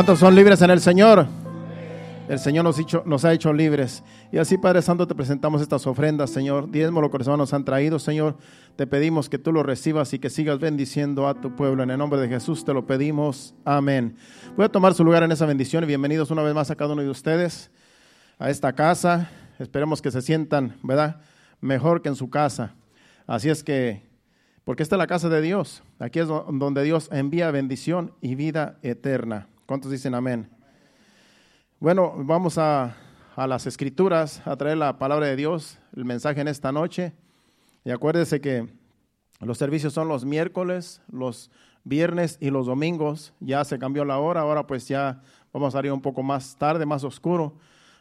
¿Cuántos son libres en el Señor? El Señor nos, nos, ha hecho libres. Y así, Padre Santo, te presentamos estas ofrendas, Señor. Diezmo lo que hermanos han traído, Señor. Te pedimos que tú lo recibas y que sigas bendiciendo a tu pueblo. En el nombre de Jesús te lo pedimos. Amén. Voy a tomar su lugar en esa bendición y bienvenidos una vez más a cada uno de ustedes a esta casa. Esperemos que se sientan, ¿verdad? Mejor que en su casa. Así es que, porque esta es la casa de Dios. Aquí es donde Dios envía bendición y vida eterna. ¿Cuántos dicen amén? Bueno, vamos a, las escrituras, a traer la palabra de Dios, el mensaje en esta noche. Y acuérdese que los servicios son los miércoles, los viernes y los domingos. Ya se cambió la hora, ahora pues ya vamos a salir un poco más tarde, más oscuro.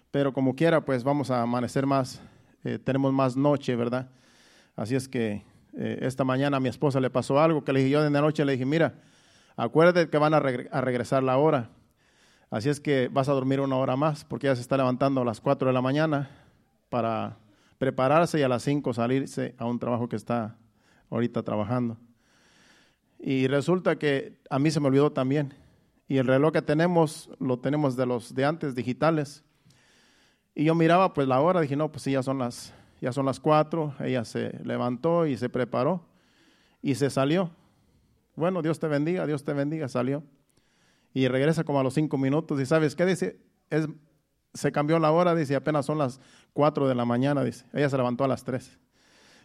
Pero como quiera, pues vamos a amanecer más, eh, tenemos más noche, ¿verdad? Así es que eh, esta mañana a mi esposa le pasó algo que le dije yo de la noche, le dije, mira, acuérdate que van a, regresar la hora. Así es que vas a dormir una hora más porque ya se está levantando a las 4 de la mañana para prepararse y a las 5 salirse a un trabajo que está ahorita trabajando. Y resulta que a mí se me olvidó también. Y el reloj que tenemos lo tenemos de los de antes digitales. Y yo miraba pues la hora, dije, no, pues sí, ya son las ya son las 4, ella se levantó y se preparó y se salió. Bueno, Dios te bendiga, Dios te bendiga, salió y regresa como a los cinco minutos y sabes qué dice, se cambió la hora, dice, apenas son las cuatro de la mañana, dice, ella se levantó a las tres.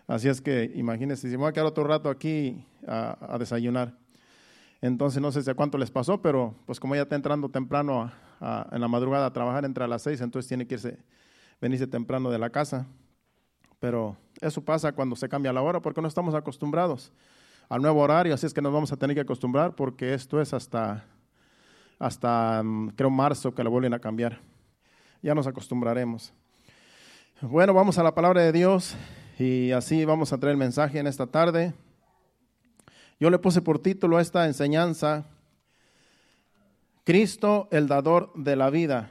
Así es que imagínense, si me voy a quedar otro rato aquí a, desayunar. Entonces no sé si a cuánto les pasó, pero pues como ella está entrando temprano en la madrugada a trabajar entre las seis, entonces tiene que irse, venirse temprano de la casa. Pero eso pasa cuando se cambia la hora porque no estamos acostumbrados al nuevo horario, así es que nos vamos a tener que acostumbrar porque esto es hasta hasta mm, creo marzo que lo vuelven a cambiar. Ya nos acostumbraremos. Bueno, vamos a la palabra de Dios y así vamos a traer el mensaje en esta tarde. Yo le puse por título a esta enseñanza, Cristo el dador de la vida.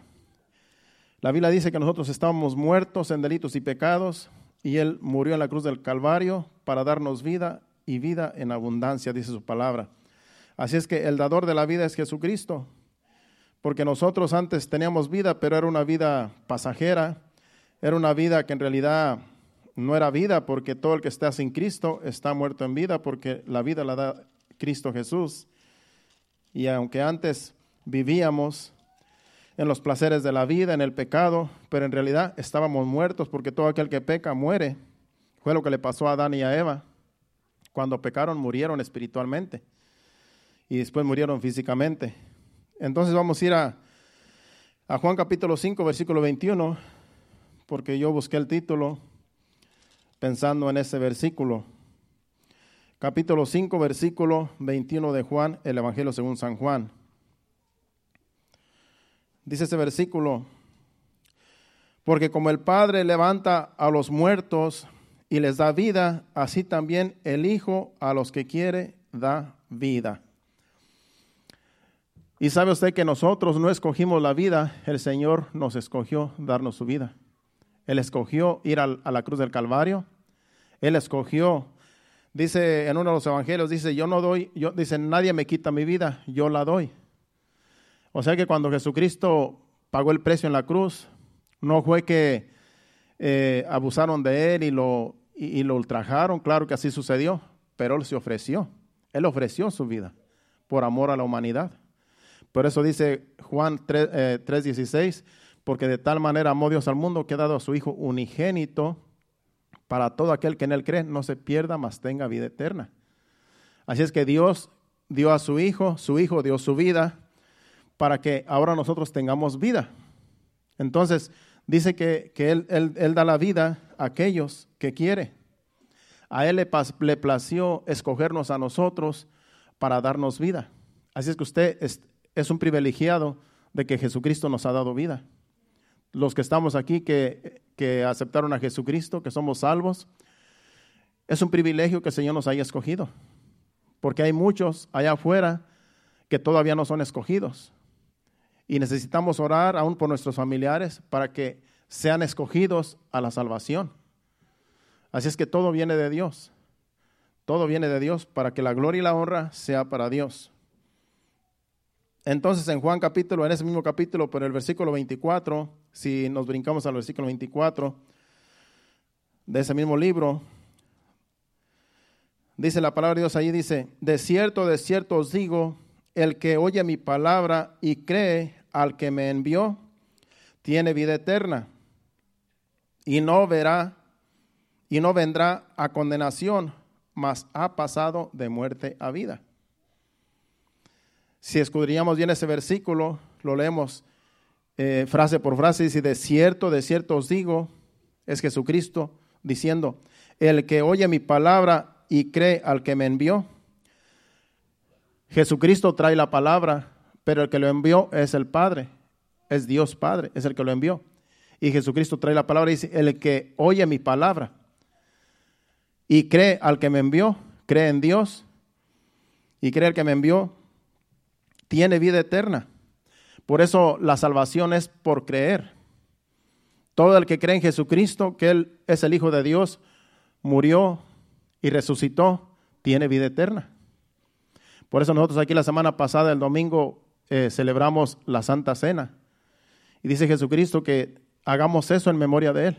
La Biblia dice que nosotros estábamos muertos en delitos y pecados y Él murió en la cruz del Calvario para darnos vida y vida en abundancia, dice su palabra. Así es que el dador de la vida es Jesucristo, porque nosotros antes teníamos vida, pero era una vida pasajera, era una vida que en realidad no era vida, porque todo el que está sin Cristo está muerto en vida, porque la vida la da Cristo Jesús. Y aunque antes vivíamos en los placeres de la vida, en el pecado, pero en realidad estábamos muertos, porque todo aquel que peca muere. Fue lo que le pasó a Adán y a Eva. Cuando pecaron, murieron espiritualmente y después murieron físicamente. Entonces vamos a ir a, Juan capítulo 5, versículo 21, porque yo busqué el título pensando en ese versículo. Capítulo 5, versículo 21 de Juan, el Evangelio según San Juan. Dice ese versículo, porque como el Padre levanta a los muertos y les da vida, así también el Hijo a los que quiere da vida. Y sabe usted que nosotros no escogimos la vida, el Señor nos escogió darnos su vida. Él escogió ir a la cruz del Calvario. Él escogió, dice en uno de los evangelios, dice, yo no doy, yo, dice, nadie me quita mi vida, yo la doy. O sea que cuando Jesucristo pagó el precio en la cruz, no fue que eh, abusaron de él y lo, y lo ultrajaron, claro que así sucedió, pero él se ofreció, él ofreció su vida por amor a la humanidad. Por eso dice Juan 3:16, eh, porque de tal manera amó Dios al mundo que ha dado a su Hijo unigénito para todo aquel que en él cree, no se pierda, mas tenga vida eterna. Así es que Dios dio a su Hijo, su Hijo dio su vida para que ahora nosotros tengamos vida. Entonces, dice que, él, él, da la vida aquellos que quiere. A Él le, plació escogernos a nosotros para darnos vida. Así es que usted es un privilegiado de que Jesucristo nos ha dado vida. Los que estamos aquí, que, que aceptaron a Jesucristo, que somos salvos, es un privilegio que el Señor nos haya escogido. Porque hay muchos allá afuera que todavía no son escogidos. Y necesitamos orar aún por nuestros familiares para que sean escogidos a la salvación. Así es que todo viene de Dios. Todo viene de Dios para que la gloria y la honra sea para Dios. Entonces en Juan capítulo, en ese mismo capítulo, pero el versículo 24, si nos brincamos al versículo 24 de ese mismo libro, dice la palabra de Dios allí, dice, de cierto, de cierto os digo, el que oye mi palabra y cree al que me envió, tiene vida eterna y no verá y no vendrá a condenación, mas ha pasado de muerte a vida. Si escudriñamos bien ese versículo, lo leemos eh, frase por frase, dice, de cierto, de cierto os digo, es Jesucristo diciendo, el que oye mi palabra y cree al que me envió. Jesucristo trae la palabra, pero el que lo envió es el Padre, es Dios Padre, es el que lo envió. Y Jesucristo trae la palabra y dice, el que oye mi palabra y cree al que me envió, cree en Dios y cree al que me envió, tiene vida eterna. Por eso la salvación es por creer. Todo el que cree en Jesucristo, que Él es el Hijo de Dios, murió y resucitó, tiene vida eterna. Por eso nosotros aquí la semana pasada, el domingo, eh, celebramos la Santa Cena. Y dice Jesucristo que hagamos eso en memoria de Él.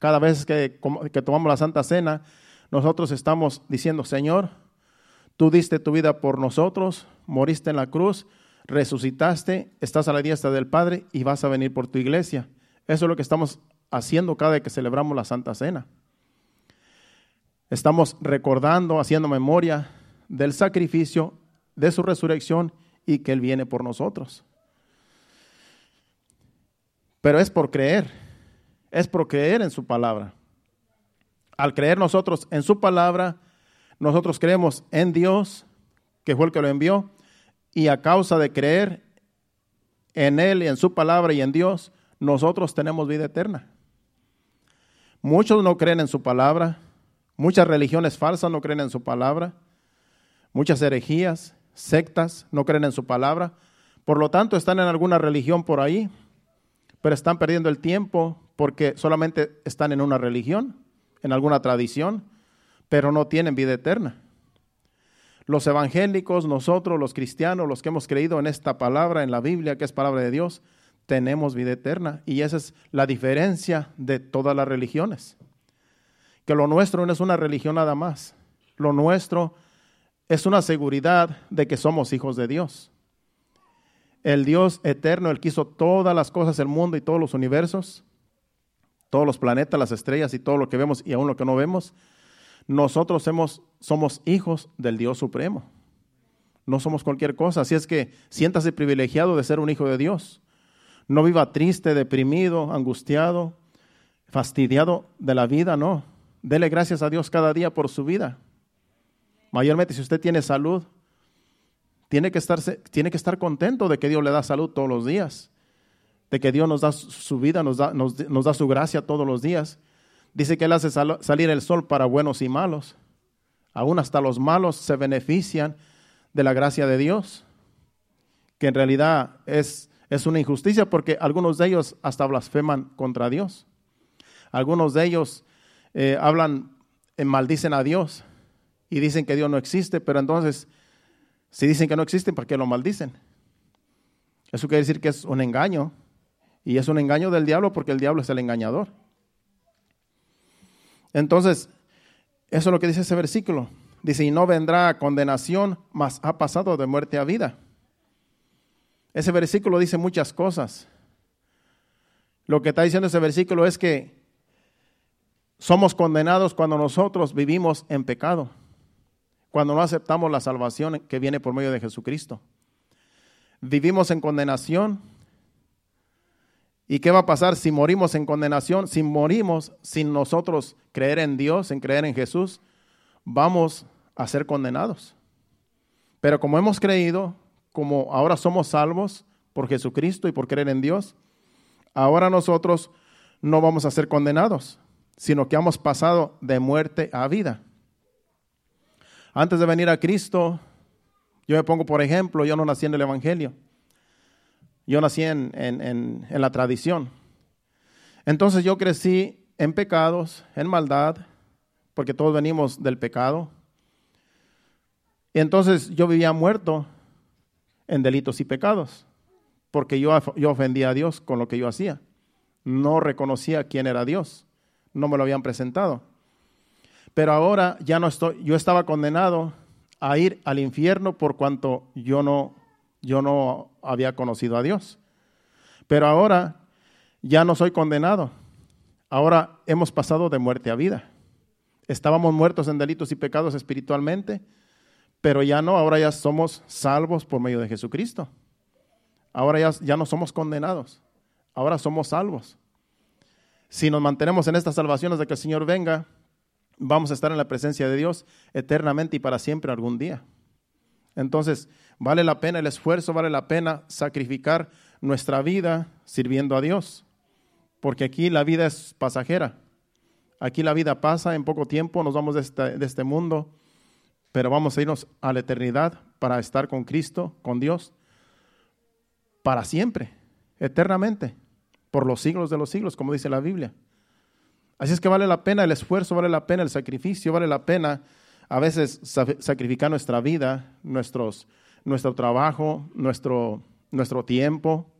Cada vez que, que tomamos la Santa Cena, nosotros estamos diciendo, Señor, tú diste tu vida por nosotros, moriste en la cruz, resucitaste, estás a la diestra del Padre y vas a venir por tu iglesia. Eso es lo que estamos haciendo cada vez que celebramos la Santa Cena. Estamos recordando, haciendo memoria del sacrificio, de su resurrección y que Él viene por nosotros. Pero es por creer, es por creer en su palabra. Al creer nosotros en su palabra, nosotros creemos en Dios, que fue el que lo envió, y a causa de creer en Él y en su palabra y en Dios, nosotros tenemos vida eterna. Muchos no creen en su palabra, muchas religiones falsas no creen en su palabra, Muchas herejías, sectas no creen en su palabra. Por lo tanto, están en alguna religión por ahí, pero están perdiendo el tiempo porque solamente están en una religión, en alguna tradición, pero no tienen vida eterna. Los evangélicos, nosotros, los cristianos, los que hemos creído en esta palabra, en la Biblia, que es palabra de Dios, tenemos vida eterna. Y esa es la diferencia de todas las religiones. Que lo nuestro no es una religión nada más. Lo nuestro es una seguridad de que somos hijos de Dios. El Dios eterno, el que hizo todas las cosas del mundo y todos los universos, todos los planetas, las estrellas y todo lo que vemos y aún lo que no vemos, nosotros somos hijos del Dios supremo. No somos cualquier cosa. Así es que siéntase privilegiado de ser un hijo de Dios. No viva triste, deprimido, angustiado, fastidiado de la vida, no. Dele gracias a Dios cada día por su vida. Mayormente si usted tiene salud, tiene que, tiene que estar contento de que Dios le da salud todos los días, de que Dios nos da su vida, nos da, nos, da su gracia todos los días. Dice que Él hace salir el sol para buenos y malos. Aún hasta los malos se benefician de la gracia de Dios, que en realidad es, es una injusticia porque algunos de ellos hasta blasfeman contra Dios. Algunos de ellos eh, hablan, eh, maldicen a Dios y dicen que Dios no existe, pero entonces, si dicen que no existe, ¿por qué lo maldicen? Eso quiere decir que es un engaño, y es un engaño del diablo porque el diablo es el engañador. Entonces, eso es lo que dice ese versículo. Dice, y no vendrá condenación, mas ha pasado de muerte a vida. Ese versículo dice muchas cosas. Lo que está diciendo ese versículo es que somos condenados cuando nosotros vivimos en pecado cuando no aceptamos la salvación que viene por medio de Jesucristo. Vivimos en condenación. ¿Y qué va a pasar si morimos en condenación? Si morimos sin nosotros creer en Dios, en creer en Jesús, vamos a ser condenados. Pero como hemos creído, como ahora somos salvos por Jesucristo y por creer en Dios, ahora nosotros no vamos a ser condenados, sino que hemos pasado de muerte a vida. Antes de venir a Cristo, yo me pongo por ejemplo, yo no nací en el Evangelio. Yo nací en, en, la tradición. Entonces yo crecí en pecados, en maldad, porque todos venimos del pecado. Y entonces yo vivía muerto en delitos y pecados, porque yo, yo ofendía a Dios con lo que yo hacía. No reconocía quién era Dios, no me lo habían presentado. Pero ahora ya no estoy, yo estaba condenado a ir al infierno por cuanto yo no, yo no había conocido a Dios. Pero ahora ya no soy condenado. Ahora hemos pasado de muerte a vida. Estábamos muertos en delitos y pecados espiritualmente, pero ya no, ahora ya somos salvos por medio de Jesucristo. Ahora ya, ya no somos condenados, ahora somos salvos. Si nos mantenemos en estas salvaciones de que el Señor venga, vamos a estar en la presencia de Dios eternamente y para siempre algún día. Entonces, vale la pena el esfuerzo, vale la pena sacrificar nuestra vida sirviendo a Dios, porque aquí la vida es pasajera. Aquí la vida pasa en poco tiempo, nos vamos de este, de este mundo, pero vamos a irnos a la eternidad para estar con Cristo, con Dios, para siempre, eternamente, por los siglos de los siglos, como dice la Biblia. Así es que vale la pena el esfuerzo, vale la pena el sacrificio, vale la pena a veces sacrificar nuestra vida, nuestros, nuestro trabajo, nuestro, nuestro tiempo,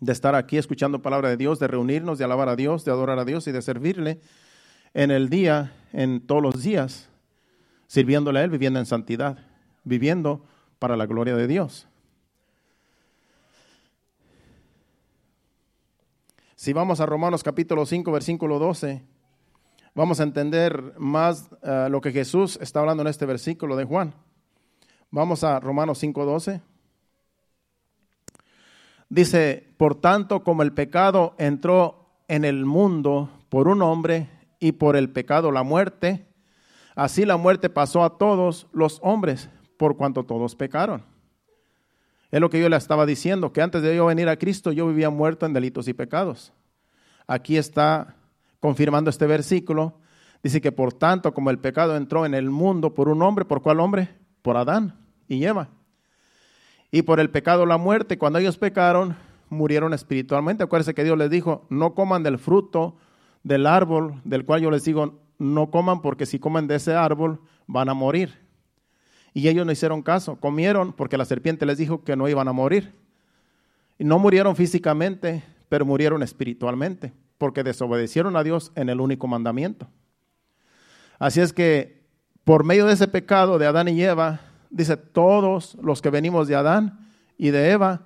de estar aquí escuchando palabra de Dios, de reunirnos, de alabar a Dios, de adorar a Dios y de servirle en el día, en todos los días, sirviéndole a Él, viviendo en santidad, viviendo para la gloria de Dios. Si vamos a Romanos capítulo 5, versículo 12, vamos a entender más uh, lo que Jesús está hablando en este versículo de Juan. Vamos a Romanos 5, 12. Dice, por tanto, como el pecado entró en el mundo por un hombre y por el pecado la muerte, así la muerte pasó a todos los hombres por cuanto todos pecaron. Es lo que yo le estaba diciendo, que antes de yo venir a Cristo yo vivía muerto en delitos y pecados. Aquí está confirmando este versículo. Dice que por tanto como el pecado entró en el mundo por un hombre, ¿por cuál hombre? Por Adán y Eva. Y por el pecado la muerte, cuando ellos pecaron, murieron espiritualmente. Acuérdense que Dios les dijo, no coman del fruto del árbol del cual yo les digo, no coman porque si comen de ese árbol van a morir. Y ellos no hicieron caso, comieron porque la serpiente les dijo que no iban a morir. Y no murieron físicamente, pero murieron espiritualmente, porque desobedecieron a Dios en el único mandamiento. Así es que por medio de ese pecado de Adán y Eva, dice, todos los que venimos de Adán y de Eva,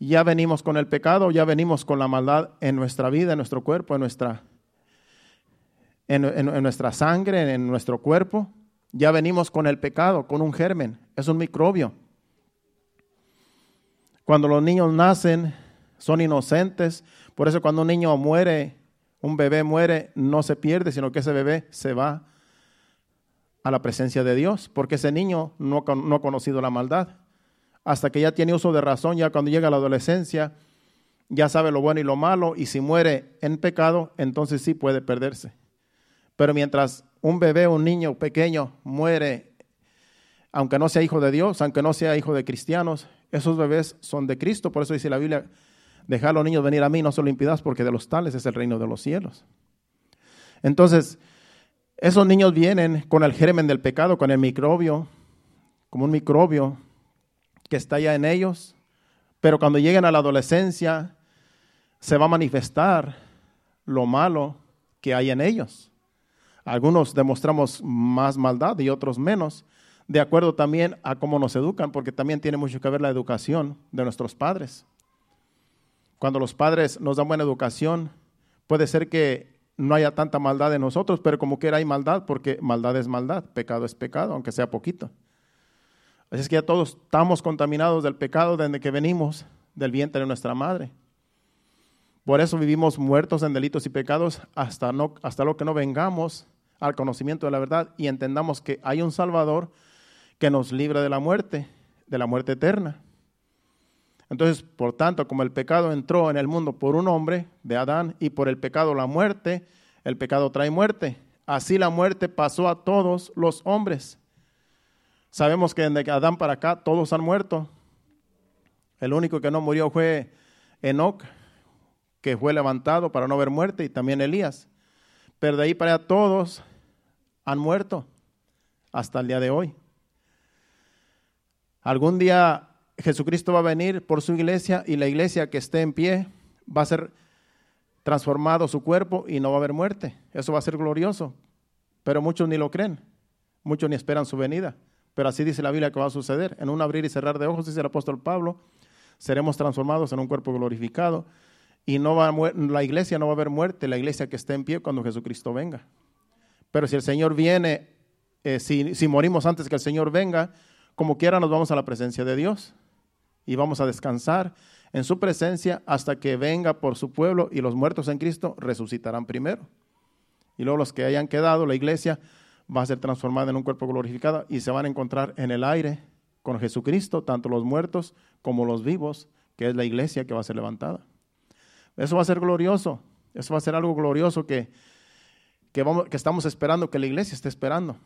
ya venimos con el pecado, ya venimos con la maldad en nuestra vida, en nuestro cuerpo, en nuestra, en, en nuestra sangre, en nuestro cuerpo ya venimos con el pecado, con un germen, es un microbio. Cuando los niños nacen, son inocentes, por eso cuando un niño muere, un bebé muere, no se pierde, sino que ese bebé se va a la presencia de Dios, porque ese niño no, no ha conocido la maldad. Hasta que ya tiene uso de razón, ya cuando llega a la adolescencia, ya sabe lo bueno y lo malo, y si muere en pecado, entonces sí puede perderse. Pero mientras un bebé, un niño pequeño muere, aunque no sea hijo de Dios, aunque no sea hijo de cristianos, esos bebés son de Cristo. Por eso dice la Biblia, dejar a los niños venir a mí, no se lo impidas, porque de los tales es el reino de los cielos. Entonces, esos niños vienen con el germen del pecado, con el microbio, como un microbio que está ya en ellos, pero cuando lleguen a la adolescencia se va a manifestar lo malo que hay en ellos. Algunos demostramos más maldad y otros menos, de acuerdo también a cómo nos educan, porque también tiene mucho que ver la educación de nuestros padres. Cuando los padres nos dan buena educación, puede ser que no haya tanta maldad en nosotros, pero como quiera hay maldad, porque maldad es maldad, pecado es pecado, aunque sea poquito. Así es que ya todos estamos contaminados del pecado desde que venimos del vientre de nuestra madre. Por eso vivimos muertos en delitos y pecados hasta, no, hasta lo que no vengamos al conocimiento de la verdad y entendamos que hay un Salvador que nos libra de la muerte, de la muerte eterna. Entonces, por tanto, como el pecado entró en el mundo por un hombre, de Adán, y por el pecado la muerte, el pecado trae muerte. Así la muerte pasó a todos los hombres. Sabemos que desde Adán para acá todos han muerto. El único que no murió fue Enoch, que fue levantado para no ver muerte, y también Elías. Pero de ahí para allá todos han muerto hasta el día de hoy. Algún día Jesucristo va a venir por su iglesia y la iglesia que esté en pie va a ser transformado su cuerpo y no va a haber muerte. Eso va a ser glorioso. Pero muchos ni lo creen. Muchos ni esperan su venida. Pero así dice la Biblia que va a suceder. En un abrir y cerrar de ojos, dice el apóstol Pablo, seremos transformados en un cuerpo glorificado y no va la iglesia no va a haber muerte, la iglesia que esté en pie cuando Jesucristo venga. Pero si el Señor viene, eh, si, si morimos antes que el Señor venga, como quiera nos vamos a la presencia de Dios y vamos a descansar en su presencia hasta que venga por su pueblo y los muertos en Cristo resucitarán primero. Y luego los que hayan quedado, la iglesia va a ser transformada en un cuerpo glorificado y se van a encontrar en el aire con Jesucristo, tanto los muertos como los vivos, que es la iglesia que va a ser levantada. Eso va a ser glorioso, eso va a ser algo glorioso que, que, vamos, que estamos esperando, que la iglesia esté esperando,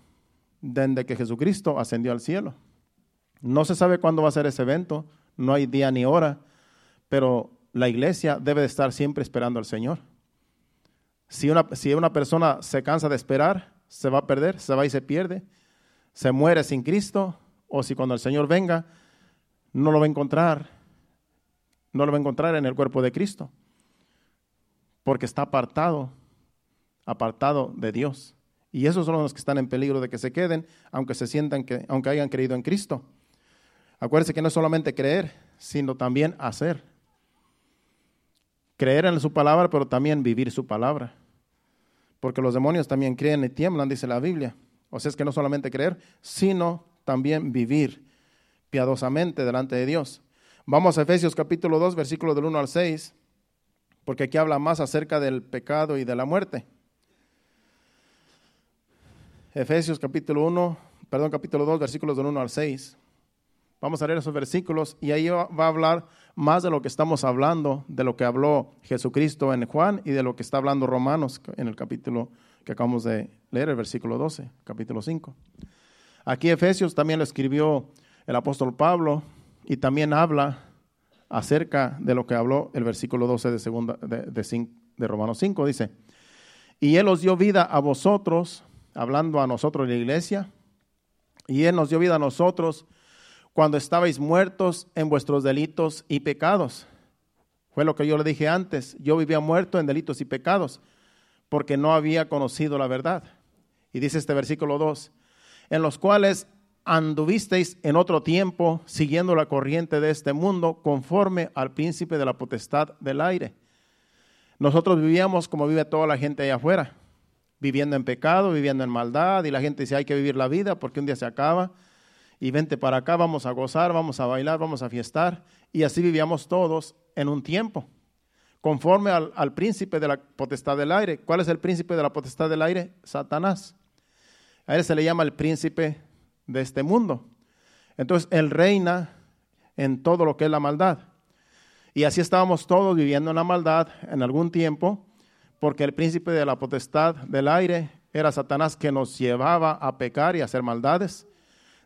desde que Jesucristo ascendió al cielo. No se sabe cuándo va a ser ese evento, no hay día ni hora, pero la iglesia debe de estar siempre esperando al Señor. Si una, si una persona se cansa de esperar, se va a perder, se va y se pierde, se muere sin Cristo, o si cuando el Señor venga, no lo va a encontrar, no lo va a encontrar en el cuerpo de Cristo, porque está apartado, apartado de Dios. Y esos son los que están en peligro de que se queden, aunque se sientan que, aunque hayan creído en Cristo. Acuérdense que no es solamente creer, sino también hacer. Creer en su palabra, pero también vivir su palabra porque los demonios también creen y tiemblan, dice la Biblia. O sea, es que no solamente creer, sino también vivir piadosamente delante de Dios. Vamos a Efesios capítulo 2, versículos del 1 al 6, porque aquí habla más acerca del pecado y de la muerte. Efesios capítulo 1, perdón, capítulo 2, versículos del 1 al 6. Vamos a leer esos versículos y ahí va a hablar más de lo que estamos hablando, de lo que habló Jesucristo en Juan y de lo que está hablando Romanos en el capítulo que acabamos de leer, el versículo 12, capítulo 5. Aquí Efesios también lo escribió el apóstol Pablo y también habla acerca de lo que habló el versículo 12 de, segunda, de, de, Romanos 5. Dice, y Él os dio vida a vosotros, hablando a nosotros en la iglesia, y Él nos dio vida a nosotros cuando estabais muertos en vuestros delitos y pecados. Fue lo que yo le dije antes. Yo vivía muerto en delitos y pecados porque no había conocido la verdad. Y dice este versículo 2, en los cuales anduvisteis en otro tiempo siguiendo la corriente de este mundo conforme al príncipe de la potestad del aire. Nosotros vivíamos como vive toda la gente allá afuera, viviendo en pecado, viviendo en maldad, y la gente dice hay que vivir la vida porque un día se acaba y vente para acá, vamos a gozar, vamos a bailar, vamos a fiestar. Y así vivíamos todos en un tiempo, conforme al, príncipe de la potestad del aire. ¿Cuál es el príncipe de la potestad del aire? Satanás. A él se le llama el príncipe de este mundo. Entonces, él reina en todo lo que es la maldad. Y así estábamos todos viviendo en la maldad en algún tiempo, porque el príncipe de la potestad del aire era Satanás que nos llevaba a pecar y a hacer maldades.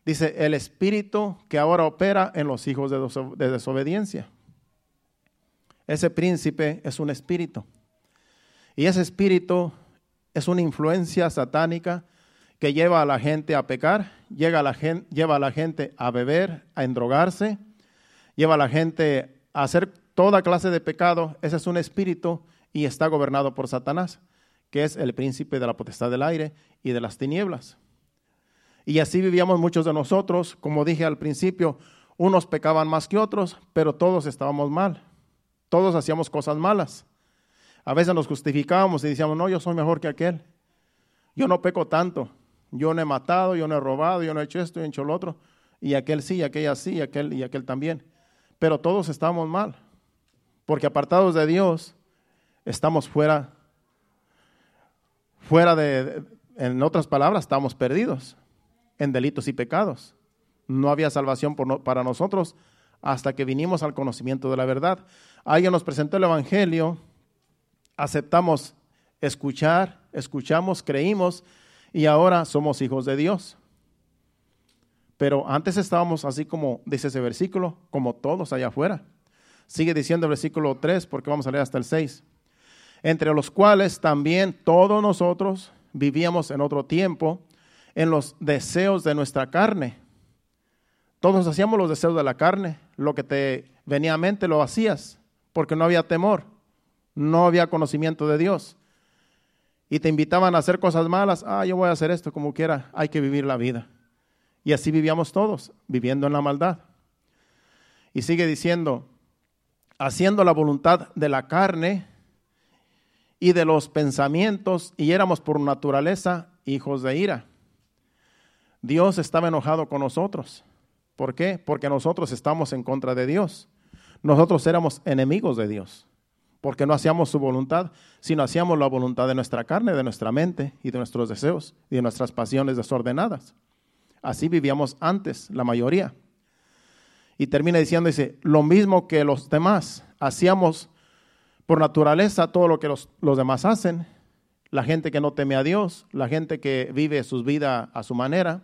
Dice, el espíritu que ahora opera en los hijos de desobediencia. Ese príncipe es un espíritu. Y ese espíritu es una influencia satánica que lleva a la gente a pecar, lleva a la gente, a beber, a endrogarse, lleva a la gente a hacer toda clase de pecado. Ese es un espíritu y está gobernado por Satanás, que es el príncipe de la potestad del aire y de las tinieblas. Y así vivíamos muchos de nosotros, como dije al principio, unos pecaban más que otros, pero todos estábamos mal. Todos hacíamos cosas malas. A veces nos justificábamos y decíamos, no, yo soy mejor que aquel. Yo no peco tanto. Yo no he matado, yo no he robado, yo no he hecho esto, yo he hecho lo otro. Y aquel sí, y aquella sí, y aquel, y aquel también. Pero todos estamos mal. Porque apartados de Dios, estamos fuera, fuera de, en otras palabras, estamos perdidos en delitos y pecados. No había salvación para nosotros hasta que vinimos al conocimiento de la verdad. Alguien nos presentó el Evangelio, aceptamos escuchar, escuchamos, creímos y ahora somos hijos de Dios. Pero antes estábamos así como dice ese versículo, como todos allá afuera. Sigue diciendo el versículo 3 porque vamos a leer hasta el 6. Entre los cuales también todos nosotros vivíamos en otro tiempo en los deseos de nuestra carne, todos hacíamos los deseos de la carne, lo que te venía a mente lo hacías, porque no había temor, no había conocimiento de Dios. Y te invitaban a hacer cosas malas, ah, yo voy a hacer esto como quiera, hay que vivir la vida. Y así vivíamos todos, viviendo en la maldad. Y sigue diciendo, haciendo la voluntad de la carne y de los pensamientos, y éramos por naturaleza hijos de ira. Dios estaba enojado con nosotros. ¿Por qué? Porque nosotros estamos en contra de Dios. Nosotros éramos enemigos de Dios, porque no hacíamos su voluntad, sino hacíamos la voluntad de nuestra carne, de nuestra mente y de nuestros deseos y de nuestras pasiones desordenadas. Así vivíamos antes, la mayoría. Y termina diciendo, dice, lo mismo que los demás, hacíamos por naturaleza todo lo que los, los demás hacen, la gente que no teme a Dios, la gente que vive su vida a su manera,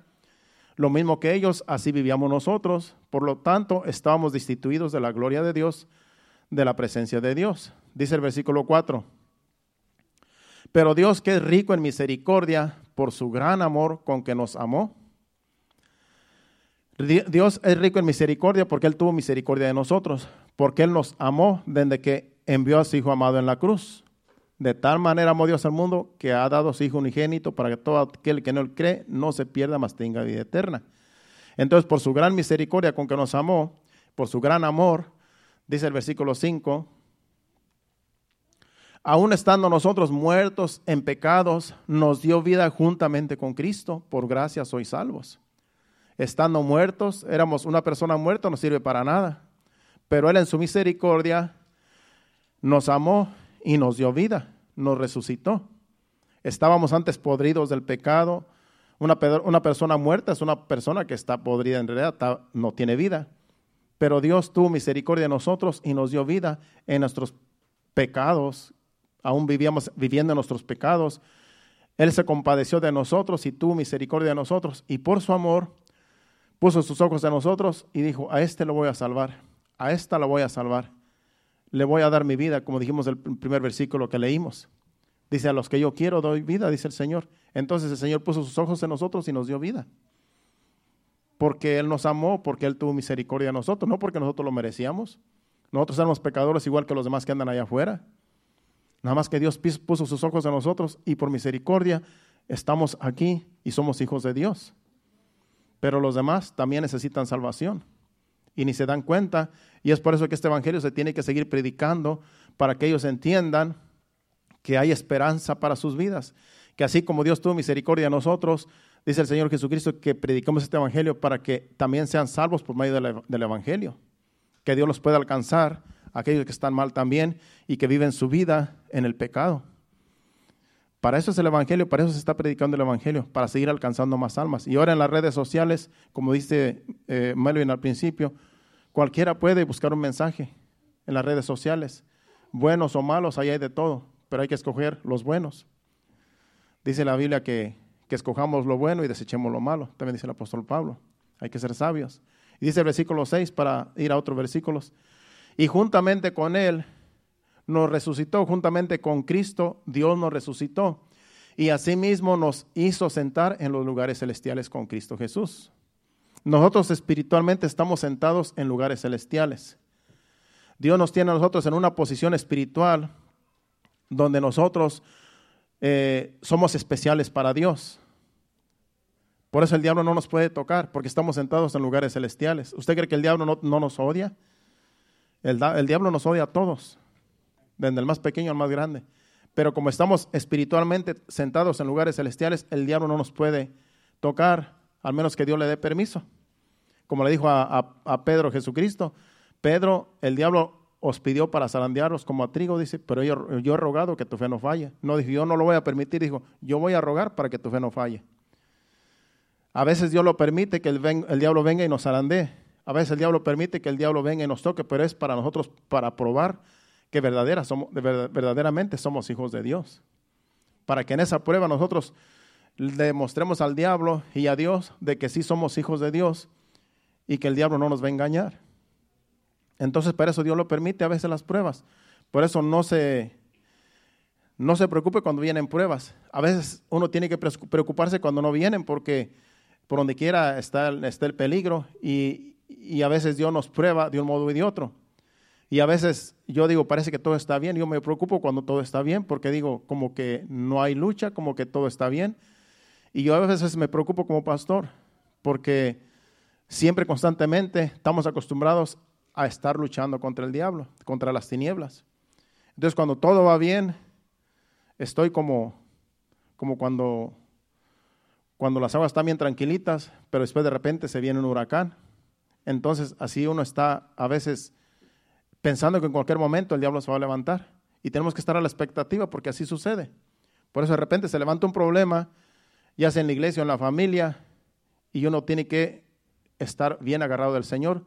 lo mismo que ellos, así vivíamos nosotros, por lo tanto estábamos destituidos de la gloria de Dios, de la presencia de Dios. Dice el versículo 4. Pero Dios que es rico en misericordia por su gran amor con que nos amó, Dios es rico en misericordia porque Él tuvo misericordia de nosotros, porque Él nos amó desde que envió a su Hijo amado en la cruz. De tal manera amó Dios al mundo que ha dado a su Hijo unigénito para que todo aquel que no él cree no se pierda, mas tenga vida eterna. Entonces, por su gran misericordia con que nos amó, por su gran amor, dice el versículo 5, aún estando nosotros muertos en pecados, nos dio vida juntamente con Cristo, por gracia sois salvos estando muertos, éramos una persona muerta, no sirve para nada. Pero Él en su misericordia nos amó y nos dio vida, nos resucitó. Estábamos antes podridos del pecado. Una, una persona muerta es una persona que está podrida en realidad, no tiene vida. Pero Dios tuvo misericordia de nosotros y nos dio vida en nuestros pecados. Aún vivíamos viviendo en nuestros pecados. Él se compadeció de nosotros y tuvo misericordia de nosotros. Y por su amor puso sus ojos en nosotros y dijo, a este lo voy a salvar, a esta lo voy a salvar, le voy a dar mi vida, como dijimos el primer versículo que leímos. Dice, a los que yo quiero doy vida, dice el Señor. Entonces el Señor puso sus ojos en nosotros y nos dio vida. Porque Él nos amó, porque Él tuvo misericordia de nosotros, no porque nosotros lo merecíamos. Nosotros éramos pecadores igual que los demás que andan allá afuera. Nada más que Dios puso sus ojos en nosotros y por misericordia estamos aquí y somos hijos de Dios. Pero los demás también necesitan salvación y ni se dan cuenta. Y es por eso que este Evangelio se tiene que seguir predicando para que ellos entiendan que hay esperanza para sus vidas. Que así como Dios tuvo misericordia de nosotros, dice el Señor Jesucristo, que predicamos este Evangelio para que también sean salvos por medio del Evangelio. Que Dios los pueda alcanzar, aquellos que están mal también y que viven su vida en el pecado. Para eso es el Evangelio, para eso se está predicando el Evangelio, para seguir alcanzando más almas. Y ahora en las redes sociales, como dice eh, Melvin al principio, cualquiera puede buscar un mensaje en las redes sociales. Buenos o malos, ahí hay de todo, pero hay que escoger los buenos. Dice la Biblia que, que escojamos lo bueno y desechemos lo malo. También dice el apóstol Pablo. Hay que ser sabios. Y dice el versículo 6 para ir a otros versículos. Y juntamente con él nos resucitó juntamente con Cristo, Dios nos resucitó y asimismo nos hizo sentar en los lugares celestiales con Cristo Jesús. Nosotros espiritualmente estamos sentados en lugares celestiales. Dios nos tiene a nosotros en una posición espiritual donde nosotros eh, somos especiales para Dios. Por eso el diablo no nos puede tocar, porque estamos sentados en lugares celestiales. ¿Usted cree que el diablo no, nos odia? El, diablo nos odia a todos desde el más pequeño al más grande. Pero como estamos espiritualmente sentados en lugares celestiales, el diablo no nos puede tocar, al menos que Dios le dé permiso. Como le dijo a, Pedro Jesucristo, Pedro, el diablo os pidió para zarandearos como a trigo, dice, pero yo, yo, he rogado que tu fe no falle. No dijo, yo no lo voy a permitir, dijo, yo voy a rogar para que tu fe no falle. A veces Dios lo permite que el, el diablo venga y nos zarandee. A veces el diablo permite que el diablo venga y nos toque, pero es para nosotros, para probar que somos, verdaderamente somos hijos de Dios. Para que en esa prueba nosotros demostremos al diablo y a Dios de que sí somos hijos de Dios y que el diablo no nos va a engañar. Entonces, para eso Dios lo permite a veces las pruebas. Por eso no se, no se preocupe cuando vienen pruebas. A veces uno tiene que preocuparse cuando no vienen porque por donde quiera está, está el peligro y, y a veces Dios nos prueba de un modo y de otro. Y a veces yo digo, parece que todo está bien. Yo me preocupo cuando todo está bien porque digo, como que no hay lucha, como que todo está bien. Y yo a veces me preocupo como pastor porque siempre constantemente estamos acostumbrados a estar luchando contra el diablo, contra las tinieblas. Entonces cuando todo va bien, estoy como, como cuando, cuando las aguas están bien tranquilitas, pero después de repente se viene un huracán. Entonces así uno está a veces pensando que en cualquier momento el diablo se va a levantar. Y tenemos que estar a la expectativa porque así sucede. Por eso de repente se levanta un problema, ya sea en la iglesia o en la familia, y uno tiene que estar bien agarrado del Señor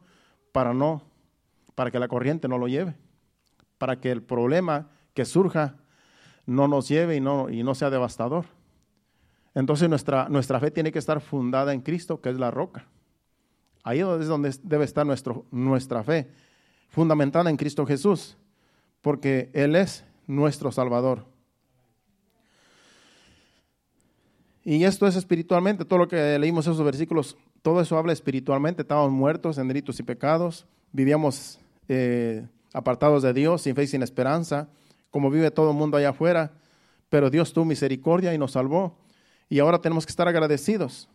para no, para que la corriente no lo lleve, para que el problema que surja no nos lleve y no, y no sea devastador. Entonces nuestra, nuestra fe tiene que estar fundada en Cristo, que es la roca. Ahí es donde debe estar nuestro, nuestra fe fundamentada en Cristo Jesús, porque Él es nuestro Salvador. Y esto es espiritualmente, todo lo que leímos esos versículos, todo eso habla espiritualmente, estábamos muertos en delitos y pecados, vivíamos eh, apartados de Dios, sin fe y sin esperanza, como vive todo el mundo allá afuera, pero Dios tuvo misericordia y nos salvó. Y ahora tenemos que estar agradecidos.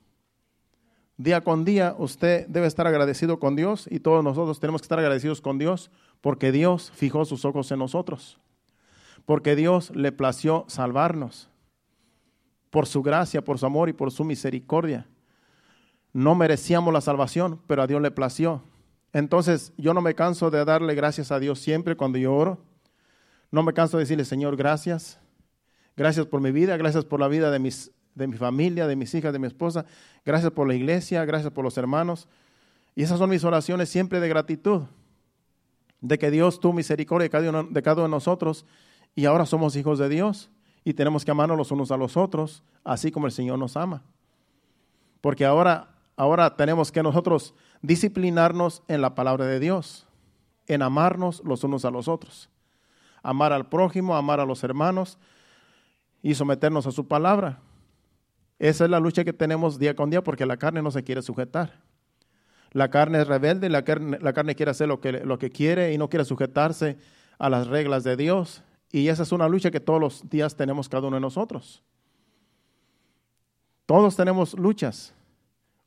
Día con día usted debe estar agradecido con Dios y todos nosotros tenemos que estar agradecidos con Dios porque Dios fijó sus ojos en nosotros, porque Dios le plació salvarnos por su gracia, por su amor y por su misericordia. No merecíamos la salvación, pero a Dios le plació. Entonces yo no me canso de darle gracias a Dios siempre cuando yo oro. No me canso de decirle, Señor, gracias. Gracias por mi vida, gracias por la vida de mis de mi familia, de mis hijas, de mi esposa. Gracias por la iglesia, gracias por los hermanos. Y esas son mis oraciones siempre de gratitud, de que Dios tuvo misericordia de cada uno de, nosotros y ahora somos hijos de Dios y tenemos que amarnos los unos a los otros, así como el Señor nos ama. Porque ahora, ahora tenemos que nosotros disciplinarnos en la palabra de Dios, en amarnos los unos a los otros. Amar al prójimo, amar a los hermanos y someternos a su palabra. Esa es la lucha que tenemos día con día porque la carne no se quiere sujetar. La carne es rebelde, la carne, la carne quiere hacer lo que, lo que quiere y no quiere sujetarse a las reglas de Dios. Y esa es una lucha que todos los días tenemos cada uno de nosotros. Todos tenemos luchas,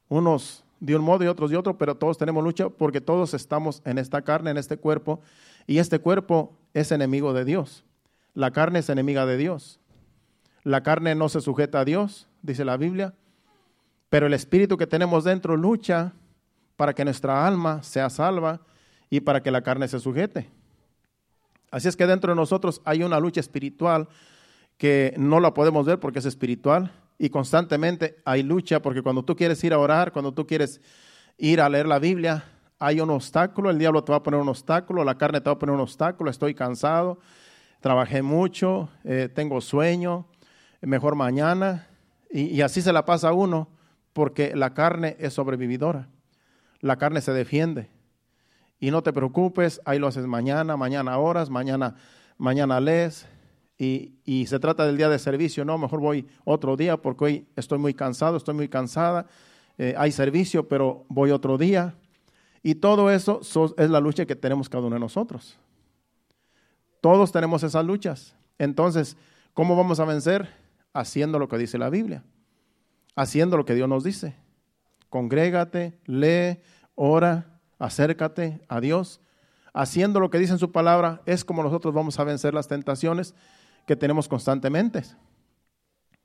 unos de un modo y otros de otro, pero todos tenemos lucha porque todos estamos en esta carne, en este cuerpo, y este cuerpo es enemigo de Dios. La carne es enemiga de Dios. La carne no se sujeta a Dios, dice la Biblia, pero el espíritu que tenemos dentro lucha para que nuestra alma sea salva y para que la carne se sujete. Así es que dentro de nosotros hay una lucha espiritual que no la podemos ver porque es espiritual y constantemente hay lucha porque cuando tú quieres ir a orar, cuando tú quieres ir a leer la Biblia, hay un obstáculo, el diablo te va a poner un obstáculo, la carne te va a poner un obstáculo, estoy cansado, trabajé mucho, eh, tengo sueño, mejor mañana. Y, así se la pasa a uno porque la carne es sobrevividora. La carne se defiende. Y no te preocupes, ahí lo haces mañana, mañana horas, mañana, mañana lees. Y, y, se trata del día de servicio, no, mejor voy otro día porque hoy estoy muy cansado, estoy muy cansada, eh, hay servicio, pero voy otro día. Y todo eso es la lucha que tenemos cada uno de nosotros. Todos tenemos esas luchas. Entonces, ¿cómo vamos a vencer? Haciendo lo que dice la Biblia, haciendo lo que Dios nos dice. Congrégate, lee, ora, acércate a Dios. Haciendo lo que dice en su palabra es como nosotros vamos a vencer las tentaciones que tenemos constantemente.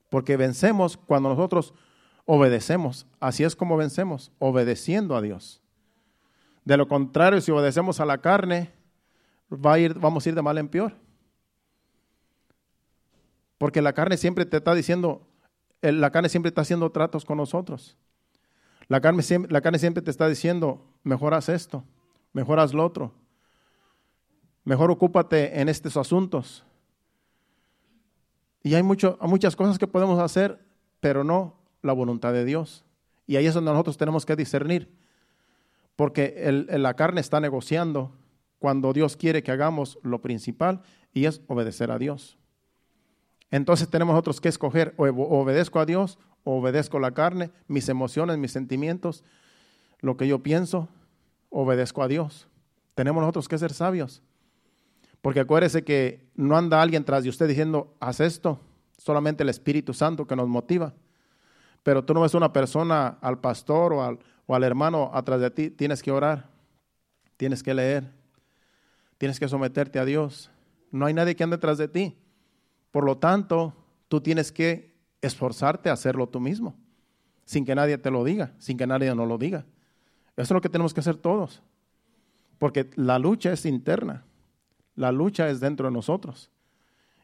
Porque vencemos cuando nosotros obedecemos. Así es como vencemos, obedeciendo a Dios. De lo contrario, si obedecemos a la carne, va a ir, vamos a ir de mal en peor. Porque la carne siempre te está diciendo, la carne siempre está haciendo tratos con nosotros. La carne, siempre, la carne siempre te está diciendo, mejoras esto, mejoras lo otro. Mejor ocúpate en estos asuntos. Y hay, mucho, muchas cosas que podemos hacer, pero no la voluntad de Dios. Y ahí es donde nosotros tenemos que discernir. Porque la carne está negociando cuando Dios quiere que hagamos lo principal y es obedecer a Dios. Entonces tenemos otros que escoger, o obedezco a Dios, o obedezco la carne, mis emociones, mis sentimientos, lo que yo pienso. obedezco a Dios. Tenemos nosotros que ser sabios. Porque acuérdese que no anda alguien tras de usted diciendo, haz esto, solamente el Espíritu Santo que nos motiva. Pero tú no ves una persona, al pastor o al, o al hermano atrás de ti, tienes que orar, tienes que leer, tienes que someterte a Dios. No hay nadie que ande detrás de ti. Por lo tanto, tú tienes que esforzarte a hacerlo tú mismo, sin que nadie te lo diga, sin que nadie nos lo diga. Eso es lo que tenemos que hacer todos, porque la lucha es interna, la lucha es dentro de nosotros,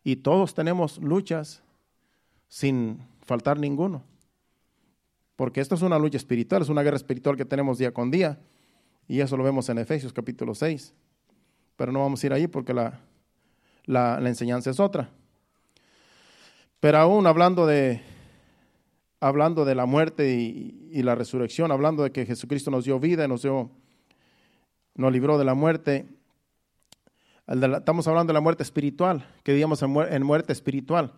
y todos tenemos luchas sin faltar ninguno, porque esto es una lucha espiritual, es una guerra espiritual que tenemos día con día, y eso lo vemos en Efesios capítulo 6, pero no vamos a ir ahí porque la, enseñanza es otra. Pero aún hablando de, hablando de la muerte y, la resurrección, hablando de que Jesucristo nos dio vida, nos, dio, nos libró de la muerte, estamos hablando de la muerte espiritual, que digamos en muerte espiritual.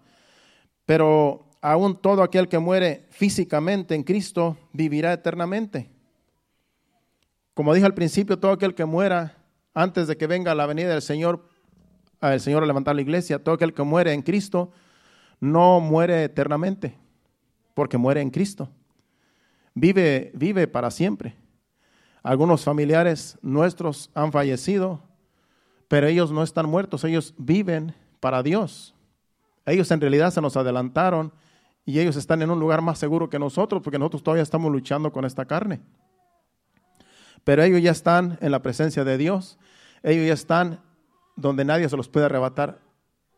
Pero aún todo aquel que muere físicamente en Cristo vivirá eternamente. Como dije al principio, todo aquel que muera antes de que venga la venida del Señor, el Señor a levantar la iglesia, todo aquel que muere en Cristo, no muere eternamente, porque muere en Cristo. Vive, vive para siempre. Algunos familiares nuestros han fallecido, pero ellos no están muertos, ellos viven para Dios. Ellos en realidad se nos adelantaron y ellos están en un lugar más seguro que nosotros, porque nosotros todavía estamos luchando con esta carne. Pero ellos ya están en la presencia de Dios, ellos ya están donde nadie se los puede arrebatar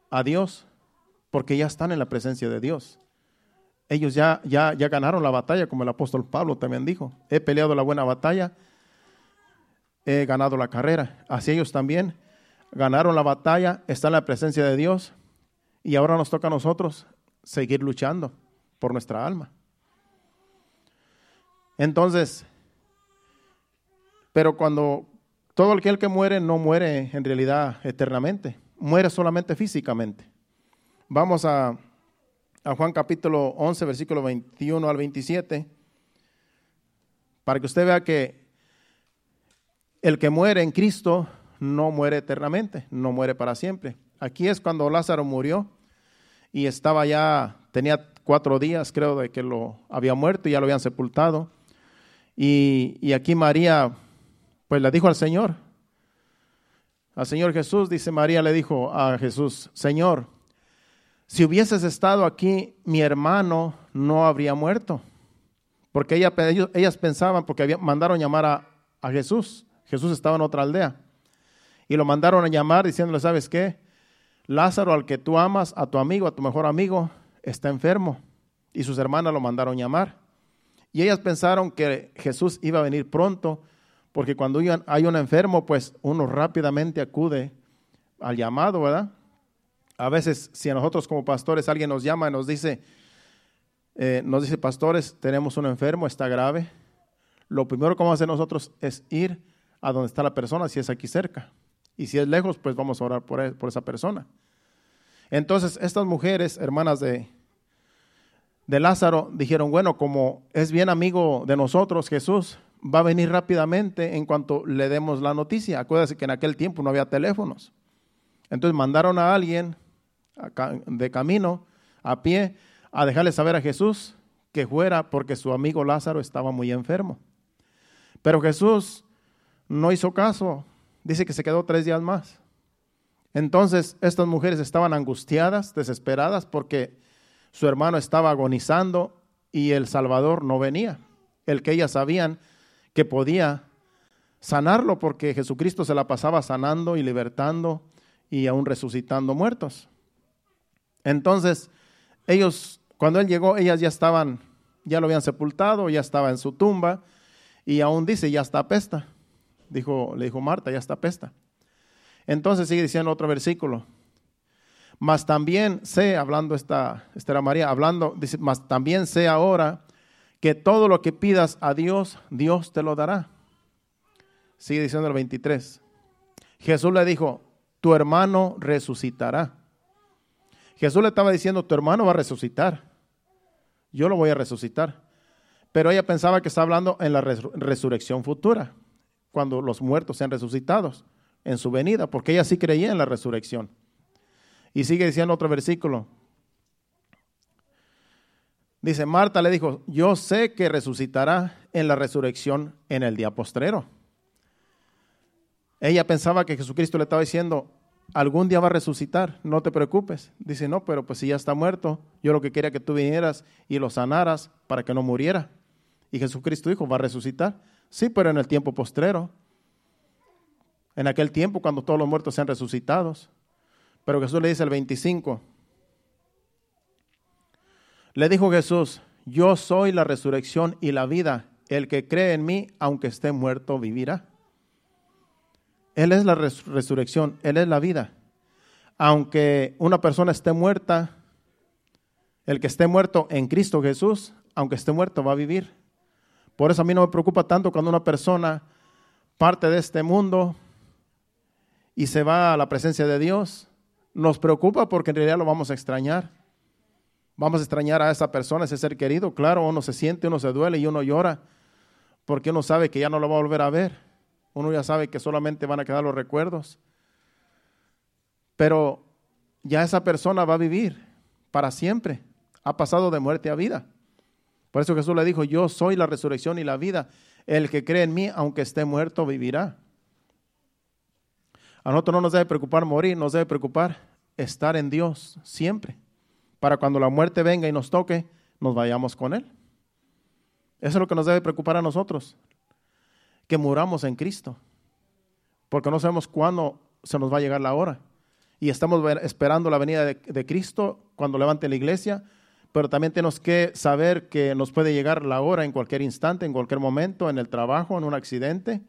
a Dios porque ya están en la presencia de Dios. Ellos ya, ya, ya ganaron la batalla, como el apóstol Pablo también dijo. He peleado la buena batalla, he ganado la carrera. Así ellos también ganaron la batalla, están en la presencia de Dios y ahora nos toca a nosotros seguir luchando por nuestra alma. Entonces, pero cuando todo aquel que muere no muere en realidad eternamente, muere solamente físicamente. Vamos a, Juan capítulo 11, versículo 21 al 27, para que usted vea que el que muere en Cristo no muere eternamente, no muere para siempre. Aquí es cuando Lázaro murió y estaba ya, tenía cuatro días creo de que lo había muerto y ya lo habían sepultado. Y, y aquí María, pues le dijo al Señor, al Señor Jesús, dice María, le dijo a Jesús, Señor, si hubieses estado aquí, mi hermano no habría muerto. Porque ellas pensaban, porque mandaron llamar a, Jesús. Jesús estaba en otra aldea. Y lo mandaron a llamar diciéndole, ¿sabes qué? Lázaro, al que tú amas, a tu amigo, a tu mejor amigo, está enfermo. Y sus hermanas lo mandaron llamar. Y ellas pensaron que Jesús iba a venir pronto, porque cuando hay un enfermo, pues uno rápidamente acude al llamado, ¿verdad? A veces, si a nosotros como pastores alguien nos llama y nos dice, eh, nos dice, pastores, tenemos un enfermo, está grave, lo primero que vamos a hacer nosotros es ir a donde está la persona, si es aquí cerca. Y si es lejos, pues vamos a orar por, esa persona. Entonces, estas mujeres, hermanas de, de Lázaro, dijeron, bueno, como es bien amigo de nosotros, Jesús va a venir rápidamente en cuanto le demos la noticia. Acuérdense que en aquel tiempo no había teléfonos. Entonces mandaron a alguien de camino, a pie, a dejarle saber a Jesús que fuera porque su amigo Lázaro estaba muy enfermo. Pero Jesús no hizo caso, dice que se quedó tres días más. Entonces estas mujeres estaban angustiadas, desesperadas, porque su hermano estaba agonizando y el Salvador no venía, el que ellas sabían que podía sanarlo porque Jesucristo se la pasaba sanando y libertando y aún resucitando muertos. Entonces, ellos, cuando él llegó, ellas ya estaban, ya lo habían sepultado, ya estaba en su tumba, y aún dice, ya está pesta. Dijo, le dijo Marta, ya está pesta. Entonces sigue diciendo otro versículo. Mas también sé, hablando esta, esta era María, hablando, dice, mas también sé ahora que todo lo que pidas a Dios, Dios te lo dará. Sigue diciendo el 23. Jesús le dijo, tu hermano resucitará. Jesús le estaba diciendo, tu hermano va a resucitar. Yo lo voy a resucitar. Pero ella pensaba que estaba hablando en la resurrección futura. cuando los muertos sean resucitados en su venida, porque ella sí creía en la resurrección. Y sigue diciendo otro versículo. Dice, Marta le dijo, yo sé que resucitará en la resurrección en el día postrero. Ella pensaba que Jesucristo le estaba diciendo, algún día va a resucitar, no te preocupes. Dice, no, pero pues si ya está muerto, yo lo que quería que tú vinieras y lo sanaras para que no muriera. Y Jesucristo dijo, va a resucitar. Sí, pero en el tiempo postrero. En aquel tiempo cuando todos los muertos sean resucitados. Pero Jesús le dice el 25. Le dijo Jesús, yo soy la resurrección y la vida. El que cree en mí, aunque esté muerto, vivirá. Él es la resurrección, Él es la vida. Aunque una persona esté muerta, el que esté muerto en Cristo Jesús, aunque esté muerto, va a vivir. Por eso a mí no me preocupa tanto cuando una persona parte de este mundo y se va a la presencia de Dios. Nos preocupa porque en realidad lo vamos a extrañar. Vamos a extrañar a esa persona, ese ser querido. Claro, uno se siente, uno se duele y uno llora porque uno sabe que ya no lo va a volver a ver. Uno ya sabe que solamente van a quedar los recuerdos. Pero ya esa persona va a vivir para siempre. Ha pasado de muerte a vida. Por eso Jesús le dijo, yo soy la resurrección y la vida. El que cree en mí, aunque esté muerto, vivirá. A nosotros no nos debe preocupar morir, nos debe preocupar estar en Dios siempre. Para cuando la muerte venga y nos toque, nos vayamos con Él. Eso es lo que nos debe preocupar a nosotros que muramos en Cristo, porque no sabemos cuándo se nos va a llegar la hora. Y estamos esperando la venida de, Cristo cuando levante la iglesia, pero también tenemos que saber que nos puede llegar la hora en cualquier instante, en cualquier momento, en el trabajo, en un accidente.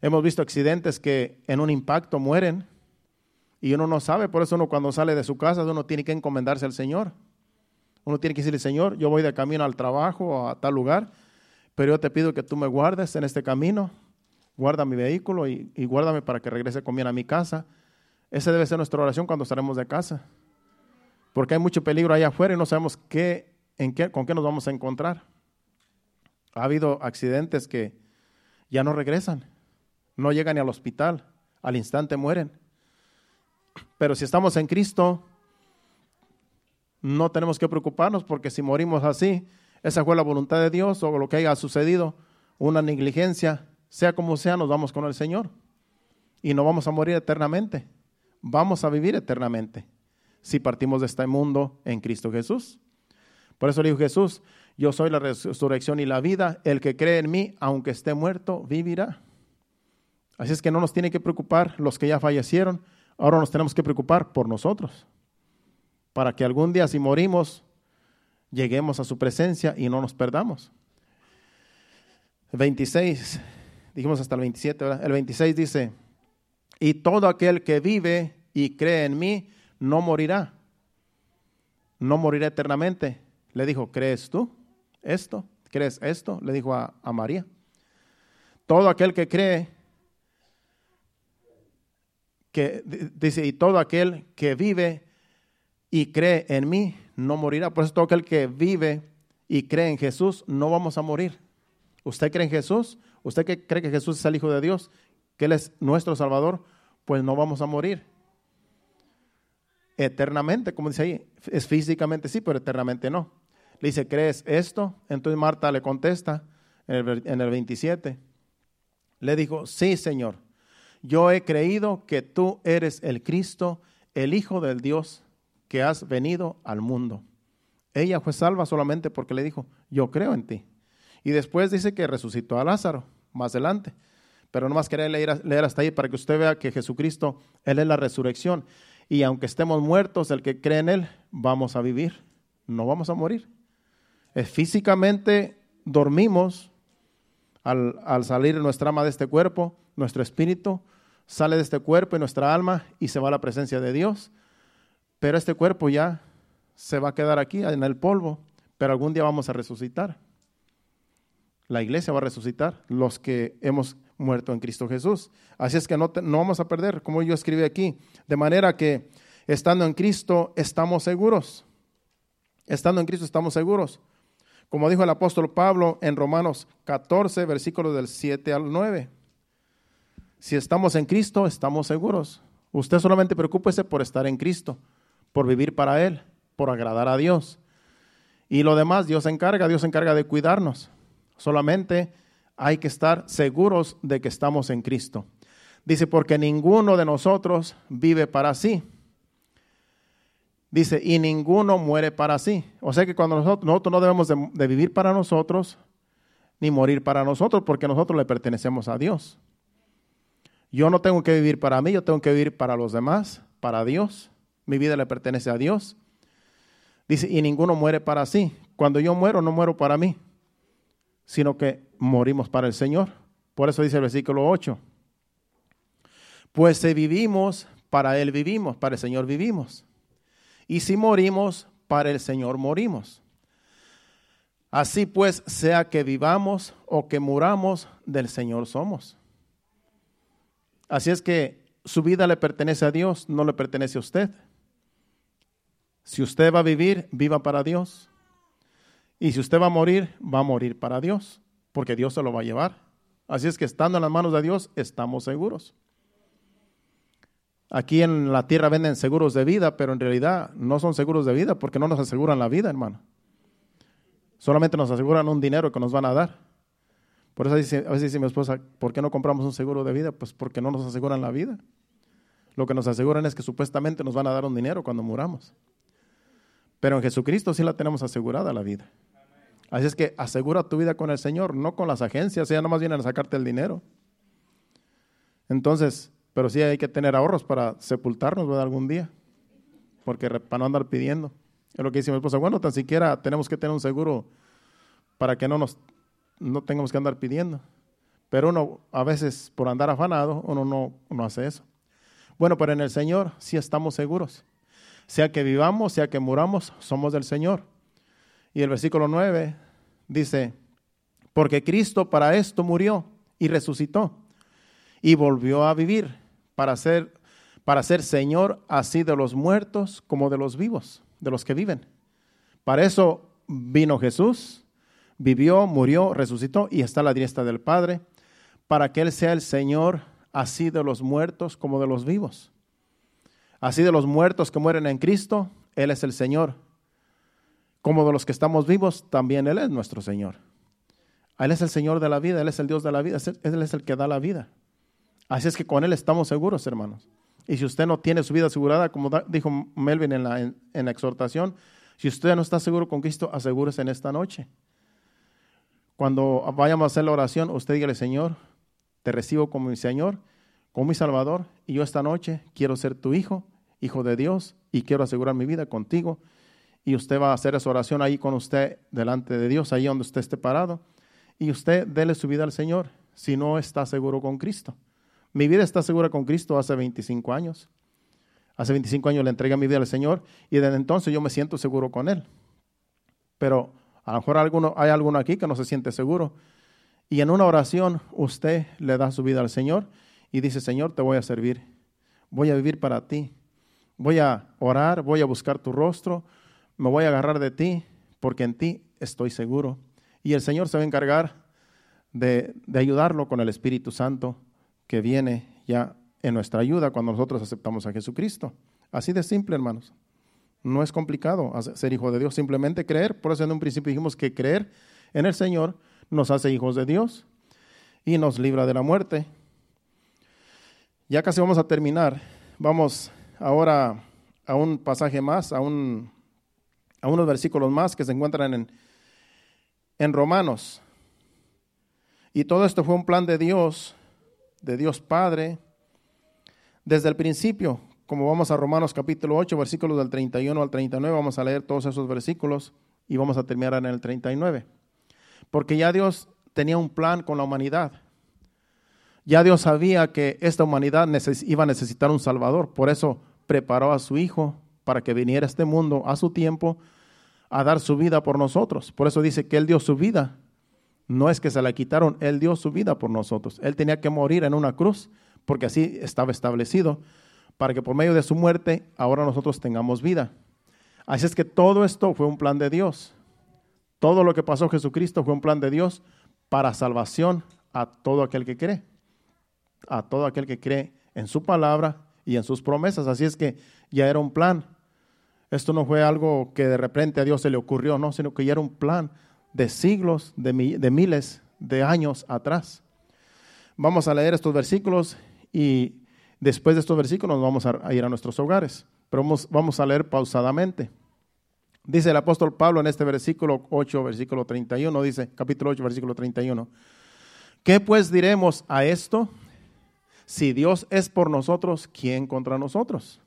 Hemos visto accidentes que en un impacto mueren y uno no sabe, por eso uno cuando sale de su casa uno tiene que encomendarse al Señor. Uno tiene que decirle, Señor, yo voy de camino al trabajo a tal lugar pero yo te pido que tú me guardes en este camino, guarda mi vehículo y, guárdame para que regrese con bien a mi casa. Esa debe ser nuestra oración cuando estaremos de casa, porque hay mucho peligro allá afuera y no sabemos qué, en qué, con qué nos vamos a encontrar. Ha habido accidentes que ya no regresan, no llegan ni al hospital, al instante mueren. Pero si estamos en Cristo, no tenemos que preocuparnos porque si morimos así, esa fue la voluntad de Dios o lo que haya sucedido, una negligencia, sea como sea, nos vamos con el Señor. Y no vamos a morir eternamente, vamos a vivir eternamente si partimos de este mundo en Cristo Jesús. Por eso dijo Jesús, yo soy la resurrección y la vida, el que cree en mí, aunque esté muerto, vivirá. Así es que no nos tiene que preocupar los que ya fallecieron, ahora nos tenemos que preocupar por nosotros, para que algún día si morimos lleguemos a su presencia y no nos perdamos. El 26, dijimos hasta el 27, ¿verdad? El 26 dice, y todo aquel que vive y cree en mí no morirá, no morirá eternamente. Le dijo, ¿crees tú esto? ¿Crees esto? Le dijo a, a María. Todo aquel que cree, que dice, y todo aquel que vive y cree en mí no morirá. Por eso todo aquel que vive y cree en Jesús, no vamos a morir. ¿Usted cree en Jesús? ¿Usted cree que Jesús es el Hijo de Dios? ¿Que Él es nuestro Salvador? Pues no vamos a morir. Eternamente, como dice ahí, es físicamente sí, pero eternamente no. Le dice, ¿crees esto? Entonces Marta le contesta en el, en el 27. Le dijo, sí, Señor, yo he creído que tú eres el Cristo, el Hijo del Dios que has venido al mundo. Ella fue salva solamente porque le dijo, yo creo en ti. Y después dice que resucitó a Lázaro, más adelante. Pero nomás quería leer, leer hasta ahí para que usted vea que Jesucristo, Él es la resurrección. Y aunque estemos muertos, el que cree en Él, vamos a vivir. No vamos a morir. Es físicamente dormimos al, al salir nuestra alma de este cuerpo, nuestro espíritu sale de este cuerpo y nuestra alma y se va a la presencia de Dios pero este cuerpo ya se va a quedar aquí en el polvo, pero algún día vamos a resucitar. La iglesia va a resucitar, los que hemos muerto en Cristo Jesús. Así es que no, no vamos a perder, como yo escribí aquí, de manera que estando en Cristo estamos seguros. Estando en Cristo estamos seguros. Como dijo el apóstol Pablo en Romanos 14, versículos del 7 al 9. Si estamos en Cristo, estamos seguros. Usted solamente preocúpese por estar en Cristo, por vivir para Él, por agradar a Dios. Y lo demás Dios se encarga, Dios se encarga de cuidarnos. Solamente hay que estar seguros de que estamos en Cristo. Dice, porque ninguno de nosotros vive para sí. Dice, y ninguno muere para sí. O sea que cuando nosotros, nosotros no debemos de, de vivir para nosotros, ni morir para nosotros, porque nosotros le pertenecemos a Dios. Yo no tengo que vivir para mí, yo tengo que vivir para los demás, para Dios. Mi vida le pertenece a Dios. Dice, y ninguno muere para sí. Cuando yo muero, no muero para mí, sino que morimos para el Señor. Por eso dice el versículo 8. Pues si vivimos, para Él vivimos, para el Señor vivimos. Y si morimos, para el Señor morimos. Así pues, sea que vivamos o que muramos, del Señor somos. Así es que su vida le pertenece a Dios, no le pertenece a usted. Si usted va a vivir, viva para Dios. Y si usted va a morir, va a morir para Dios, porque Dios se lo va a llevar. Así es que estando en las manos de Dios, estamos seguros. Aquí en la tierra venden seguros de vida, pero en realidad no son seguros de vida porque no nos aseguran la vida, hermano. Solamente nos aseguran un dinero que nos van a dar. Por eso a veces dice mi esposa, ¿por qué no compramos un seguro de vida? Pues porque no nos aseguran la vida. Lo que nos aseguran es que supuestamente nos van a dar un dinero cuando muramos. Pero en Jesucristo sí la tenemos asegurada la vida. Así es que asegura tu vida con el Señor, no con las agencias, ya nomás vienen a sacarte el dinero. Entonces, pero sí hay que tener ahorros para sepultarnos algún día, porque para no andar pidiendo. Es lo que dice mi esposa, bueno, tan siquiera tenemos que tener un seguro para que no nos no tengamos que andar pidiendo. Pero uno a veces por andar afanado, uno no, no hace eso. Bueno, pero en el Señor sí estamos seguros. Sea que vivamos, sea que muramos, somos del Señor. Y el versículo 9 dice, porque Cristo para esto murió y resucitó y volvió a vivir para ser, para ser Señor así de los muertos como de los vivos, de los que viven. Para eso vino Jesús, vivió, murió, resucitó y está a la diestra del Padre, para que Él sea el Señor así de los muertos como de los vivos. Así de los muertos que mueren en Cristo, Él es el Señor. Como de los que estamos vivos, también Él es nuestro Señor. Él es el Señor de la vida, Él es el Dios de la vida, Él es el que da la vida. Así es que con Él estamos seguros, hermanos. Y si usted no tiene su vida asegurada, como dijo Melvin en la, exhortación, si usted no está seguro con Cristo, asegúrese en esta noche. Cuando vayamos a hacer la oración, usted dígale, Señor, te recibo como mi Señor como mi Salvador y yo esta noche quiero ser tu hijo, hijo de Dios, y quiero asegurar mi vida contigo. Y usted va a hacer esa oración ahí con usted delante de Dios, ahí donde usted esté parado. Y usted dele su vida al Señor si no está seguro con Cristo. Mi vida está segura con Cristo hace 25 años. Hace 25 años le entregué mi vida al Señor y desde entonces yo me siento seguro con Él. Pero a lo mejor alguno, hay alguno aquí que no se siente seguro. Y en una oración usted le da su vida al Señor y dice, Señor, te voy a servir, voy a vivir para ti, voy a orar, voy a buscar tu rostro, me voy a agarrar de ti, porque en ti estoy seguro. Y el Señor se va a encargar de, de ayudarlo con el Espíritu Santo que viene ya en nuestra ayuda cuando nosotros aceptamos a Jesucristo. Así de simple, hermanos. No es complicado ser hijo de Dios, simplemente creer. Por eso en un principio dijimos que creer en el Señor nos hace hijos de Dios y nos libra de la muerte. Ya casi vamos a terminar. Vamos ahora a un pasaje más, a, un, unos versículos más que se encuentran en, en Romanos. Y todo esto fue un plan de Dios, de Dios Padre, desde el principio. Como vamos a Romanos capítulo 8, versículos del 31 al 39, vamos a leer todos esos versículos y vamos a terminar en el 39. Porque ya Dios tenía un plan con la humanidad. Ya Dios sabía que esta humanidad iba a necesitar un Salvador, por eso preparó a su Hijo para que viniera a este mundo a su tiempo a dar su vida por nosotros. Por eso dice que Él dio su vida. No es que se la quitaron, Él dio su vida por nosotros. Él tenía que morir en una cruz, porque así estaba establecido, para que por medio de su muerte ahora nosotros tengamos vida. Así es que todo esto fue un plan de Dios. Todo lo que pasó Jesucristo fue un plan de Dios para salvación a todo aquel que cree. A todo aquel que cree en su palabra y en sus promesas. Así es que ya era un plan. Esto no fue algo que de repente a Dios se le ocurrió, no, sino que ya era un plan de siglos, de, de miles de años atrás. Vamos a leer estos versículos y después de estos versículos nos vamos a, ir a nuestros hogares, pero vamos, vamos a leer pausadamente. Dice el apóstol Pablo en este versículo 8, versículo 31, dice, capítulo 8, versículo 31. ¿Qué pues diremos a esto? Si Dios es por nosotros, ¿quién contra nosotros?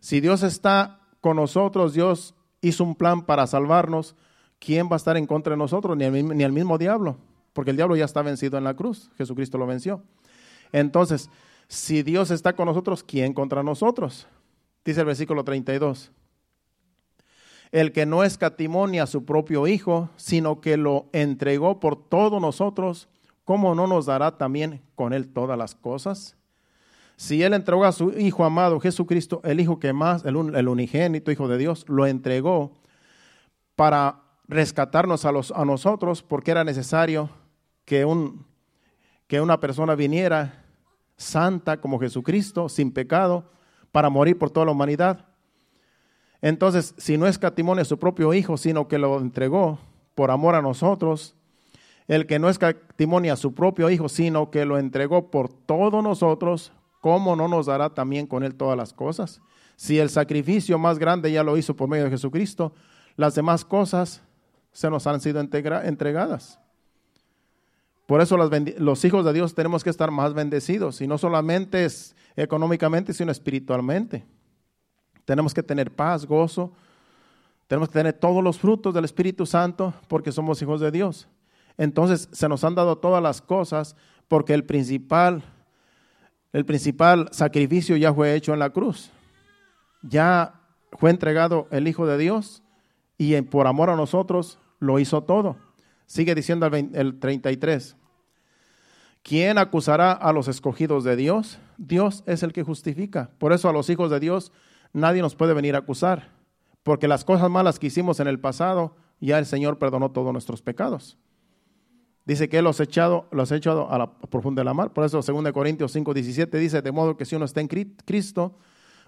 Si Dios está con nosotros, Dios hizo un plan para salvarnos, ¿quién va a estar en contra de nosotros? Ni el, ni el mismo diablo, porque el diablo ya está vencido en la cruz, Jesucristo lo venció. Entonces, si Dios está con nosotros, ¿quién contra nosotros? Dice el versículo 32. El que no escatimonia a su propio Hijo, sino que lo entregó por todos nosotros, ¿cómo no nos dará también con él todas las cosas? Si él entregó a su Hijo amado, Jesucristo, el Hijo que más, el, unigénito Hijo de Dios, lo entregó para rescatarnos a, los, a nosotros, porque era necesario que, un, que una persona viniera santa como Jesucristo, sin pecado, para morir por toda la humanidad. Entonces, si no escatimonia a su propio Hijo, sino que lo entregó por amor a nosotros, el que no escatimonia a su propio Hijo, sino que lo entregó por todos nosotros, ¿cómo no nos dará también con él todas las cosas? Si el sacrificio más grande ya lo hizo por medio de Jesucristo, las demás cosas se nos han sido entregadas. Por eso los, hijos de Dios tenemos que estar más bendecidos, y no solamente es económicamente, sino espiritualmente. Tenemos que tener paz, gozo, tenemos que tener todos los frutos del Espíritu Santo porque somos hijos de Dios. Entonces se nos han dado todas las cosas porque el principal, el principal sacrificio ya fue hecho en la cruz. Ya fue entregado el Hijo de Dios y por amor a nosotros lo hizo todo. Sigue diciendo el, 33. ¿Quién acusará a los escogidos de Dios? Dios es el que justifica. Por eso a los hijos de Dios nadie nos puede venir a acusar, porque las cosas malas que hicimos en el pasado, ya el Señor perdonó todos nuestros pecados. Dice que los ha echado, los ha echado a la profunda de la mar. Por eso 2 Corintios 5, 17 dice, de modo que si uno está en Cristo,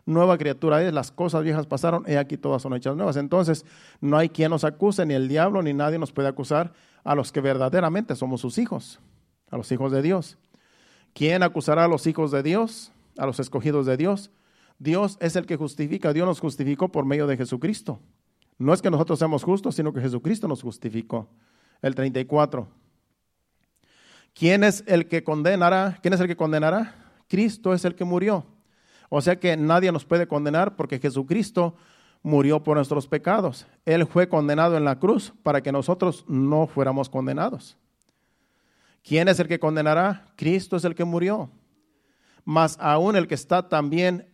nueva criatura es, las cosas viejas pasaron, y aquí todas son hechas nuevas. Entonces, no hay quien nos acuse, ni el diablo, ni nadie nos puede acusar a los que verdaderamente somos sus hijos, a los hijos de Dios. ¿Quién acusará a los hijos de Dios, a los escogidos de Dios? Dios es el que justifica, Dios nos justificó por medio de Jesucristo. No es que nosotros seamos justos, sino que Jesucristo nos justificó. El 34. ¿Quién es el que condenará? ¿Quién es el que condenará? Cristo es el que murió. O sea que nadie nos puede condenar porque Jesucristo murió por nuestros pecados. Él fue condenado en la cruz para que nosotros no fuéramos condenados. ¿Quién es el que condenará? Cristo es el que murió. Más aún el que está también,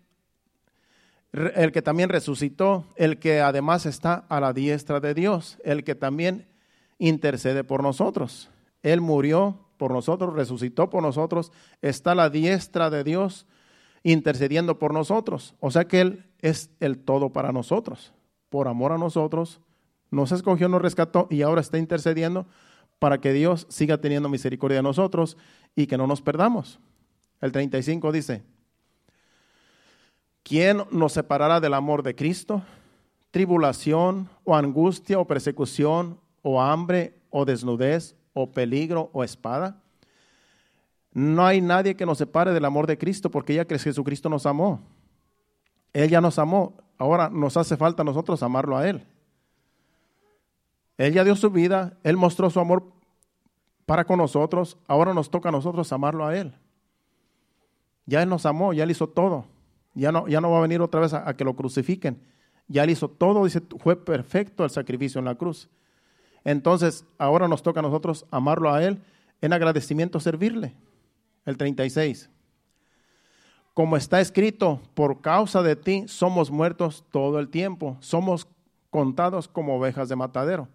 el que también resucitó, el que además está a la diestra de Dios, el que también intercede por nosotros. Él murió por nosotros, resucitó por nosotros, está la diestra de Dios intercediendo por nosotros. O sea que Él es el todo para nosotros. Por amor a nosotros, nos escogió, nos rescató y ahora está intercediendo para que Dios siga teniendo misericordia de nosotros y que no nos perdamos. El 35 dice, ¿quién nos separará del amor de Cristo? Tribulación o angustia o persecución o hambre o desnudez o peligro o espada. No hay nadie que nos separe del amor de Cristo porque ya que Jesucristo nos amó. Él ya nos amó. Ahora nos hace falta a nosotros amarlo a Él. Él ya dio su vida, Él mostró su amor para con nosotros, ahora nos toca a nosotros amarlo a Él. Ya Él nos amó, ya Él hizo todo. Ya no, ya no va a venir otra vez a, a que lo crucifiquen. Ya Él hizo todo, dice, fue perfecto el sacrificio en la cruz. Entonces, ahora nos toca a nosotros amarlo a Él, en agradecimiento servirle el 36. Como está escrito, por causa de ti somos muertos todo el tiempo, somos contados como ovejas de matadero.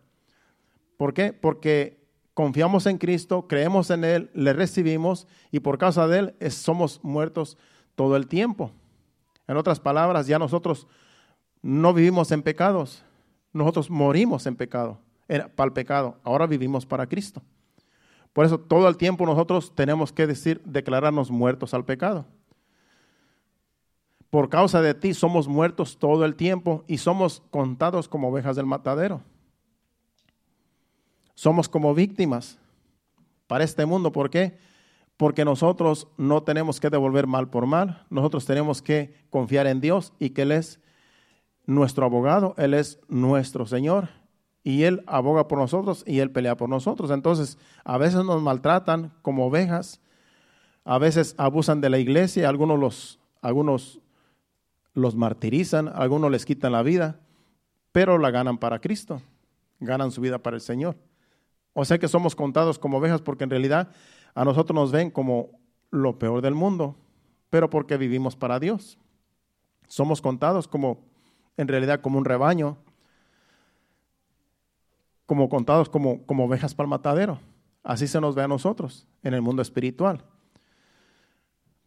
¿Por qué? Porque confiamos en Cristo, creemos en Él, le recibimos y por causa de Él somos muertos todo el tiempo. En otras palabras, ya nosotros no vivimos en pecados, nosotros morimos en pecado, para el pecado, ahora vivimos para Cristo. Por eso todo el tiempo nosotros tenemos que decir, declararnos muertos al pecado. Por causa de ti somos muertos todo el tiempo y somos contados como ovejas del matadero. Somos como víctimas para este mundo. ¿Por qué? Porque nosotros no tenemos que devolver mal por mal. Nosotros tenemos que confiar en Dios y que Él es nuestro abogado, Él es nuestro Señor y Él aboga por nosotros y Él pelea por nosotros. Entonces, a veces nos maltratan como ovejas, a veces abusan de la iglesia, algunos los, algunos los martirizan, algunos les quitan la vida, pero la ganan para Cristo, ganan su vida para el Señor. O sea que somos contados como ovejas porque en realidad a nosotros nos ven como lo peor del mundo, pero porque vivimos para Dios. Somos contados como, en realidad, como un rebaño, como contados como, como ovejas para el matadero. Así se nos ve a nosotros en el mundo espiritual.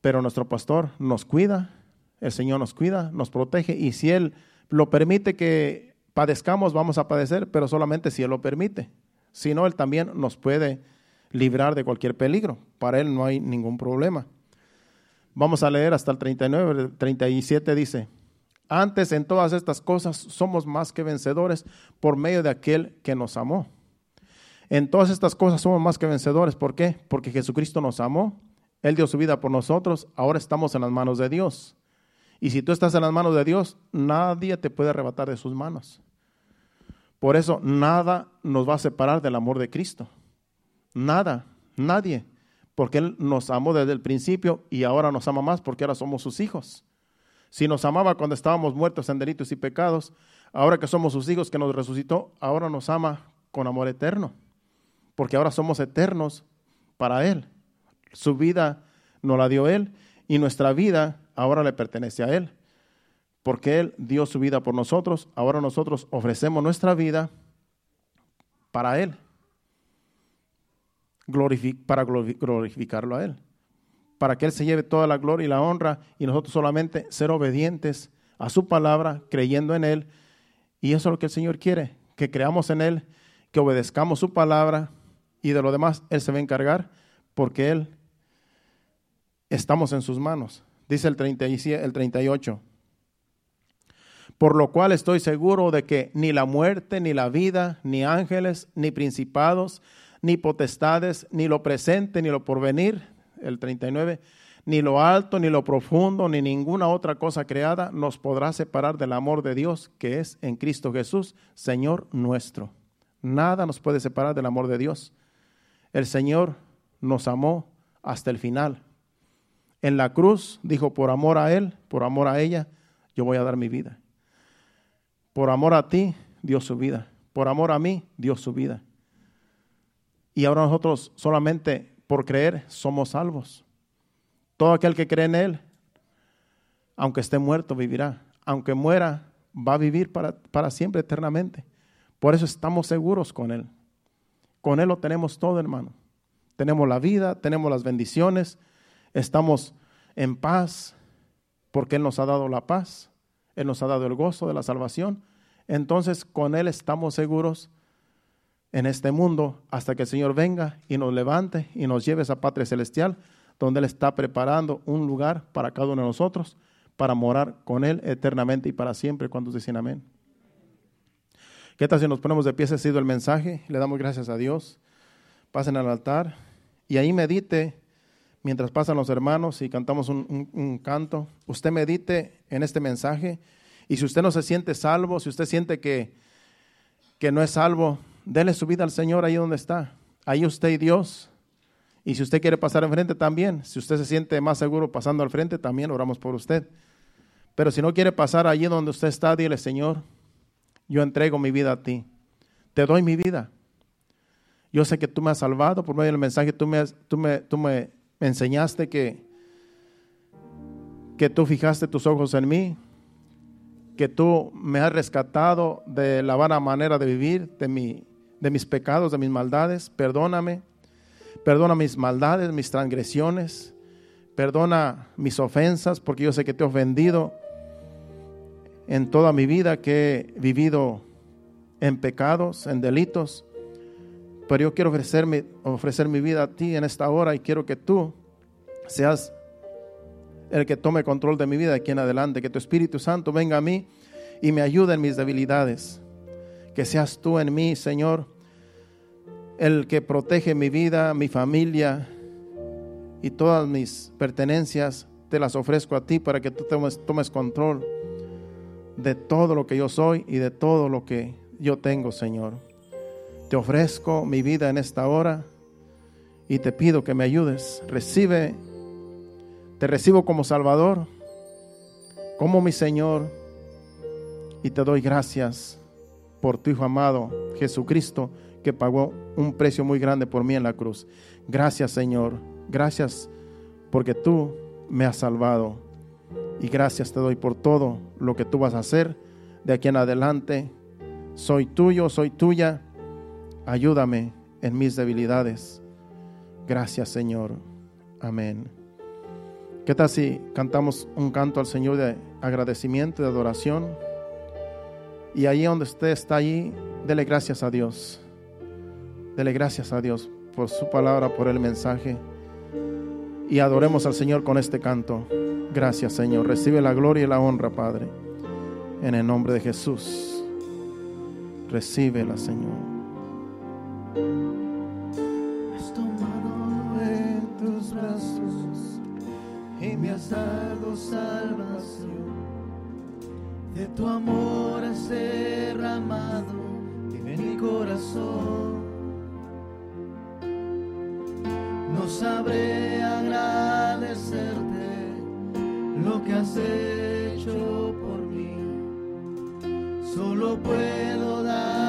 Pero nuestro pastor nos cuida, el Señor nos cuida, nos protege y si Él lo permite que padezcamos, vamos a padecer, pero solamente si Él lo permite sino Él también nos puede librar de cualquier peligro. Para Él no hay ningún problema. Vamos a leer hasta el 39, el 37 dice, antes en todas estas cosas somos más que vencedores por medio de aquel que nos amó. En todas estas cosas somos más que vencedores. ¿Por qué? Porque Jesucristo nos amó. Él dio su vida por nosotros. Ahora estamos en las manos de Dios. Y si tú estás en las manos de Dios, nadie te puede arrebatar de sus manos. Por eso nada nos va a separar del amor de Cristo. Nada, nadie. Porque Él nos amó desde el principio y ahora nos ama más porque ahora somos sus hijos. Si nos amaba cuando estábamos muertos en delitos y pecados, ahora que somos sus hijos que nos resucitó, ahora nos ama con amor eterno. Porque ahora somos eternos para Él. Su vida nos la dio Él y nuestra vida ahora le pertenece a Él porque Él dio su vida por nosotros, ahora nosotros ofrecemos nuestra vida para Él, para glorificarlo a Él, para que Él se lleve toda la gloria y la honra y nosotros solamente ser obedientes a su palabra, creyendo en Él. Y eso es lo que el Señor quiere, que creamos en Él, que obedezcamos su palabra y de lo demás Él se va a encargar porque Él estamos en sus manos. Dice el, 37, el 38 por lo cual estoy seguro de que ni la muerte, ni la vida, ni ángeles, ni principados, ni potestades, ni lo presente, ni lo porvenir, el 39, ni lo alto, ni lo profundo, ni ninguna otra cosa creada nos podrá separar del amor de Dios que es en Cristo Jesús, Señor nuestro. Nada nos puede separar del amor de Dios. El Señor nos amó hasta el final. En la cruz dijo, por amor a Él, por amor a ella, yo voy a dar mi vida. Por amor a ti, dio su vida. Por amor a mí, dio su vida. Y ahora nosotros solamente por creer somos salvos. Todo aquel que cree en Él, aunque esté muerto, vivirá. Aunque muera, va a vivir para, para siempre, eternamente. Por eso estamos seguros con Él. Con Él lo tenemos todo, hermano. Tenemos la vida, tenemos las bendiciones, estamos en paz, porque Él nos ha dado la paz, Él nos ha dado el gozo de la salvación entonces con Él estamos seguros en este mundo hasta que el Señor venga y nos levante y nos lleve a esa patria celestial, donde Él está preparando un lugar para cada uno de nosotros, para morar con Él eternamente y para siempre. Cuando dicen amén? ¿Qué tal si nos ponemos de pie? Ese ha sido el mensaje. Le damos gracias a Dios. Pasen al altar y ahí medite mientras pasan los hermanos y cantamos un, un canto. Usted medite en este mensaje y si usted no se siente salvo, si usted siente que, que no es salvo, dele su vida al Señor ahí donde está. Ahí usted y Dios. Y si usted quiere pasar enfrente también, si usted se siente más seguro pasando al frente, también oramos por usted. Pero si no quiere pasar allí donde usted está, dile, Señor, yo entrego mi vida a ti. Te doy mi vida. Yo sé que tú me has salvado por medio del mensaje. Tú me, tú me, tú me enseñaste que, que tú fijaste tus ojos en mí, que tú me has rescatado de la vana manera de vivir, de, mi, de mis pecados, de mis maldades. Perdóname. Perdona mis maldades, mis transgresiones. Perdona mis ofensas, porque yo sé que te he ofendido en toda mi vida, que he vivido en pecados, en delitos. Pero yo quiero ofrecerme, ofrecer mi vida a ti en esta hora y quiero que tú seas el que tome control de mi vida aquí en adelante, que tu Espíritu Santo venga a mí y me ayude en mis debilidades. Que seas tú en mí, Señor, el que protege mi vida, mi familia y todas mis pertenencias. Te las ofrezco a ti para que tú tomes, tomes control de todo lo que yo soy y de todo lo que yo tengo, Señor. Te ofrezco mi vida en esta hora y te pido que me ayudes. Recibe te recibo como Salvador, como mi Señor, y te doy gracias por tu Hijo amado, Jesucristo, que pagó un precio muy grande por mí en la cruz. Gracias, Señor. Gracias porque tú me has salvado. Y gracias te doy por todo lo que tú vas a hacer de aquí en adelante. Soy tuyo, soy tuya. Ayúdame en mis debilidades. Gracias, Señor. Amén. ¿Qué tal si cantamos un canto al Señor de agradecimiento, de adoración? Y ahí donde usted está allí, dele gracias a Dios. Dele gracias a Dios por su palabra, por el mensaje. Y adoremos al Señor con este canto. Gracias, Señor. Recibe la gloria y la honra, Padre. En el nombre de Jesús. Recíbela, Señor. me has dado salvación. De tu amor has derramado en mi corazón. No sabré agradecerte lo que has hecho por mí. Solo puedo darte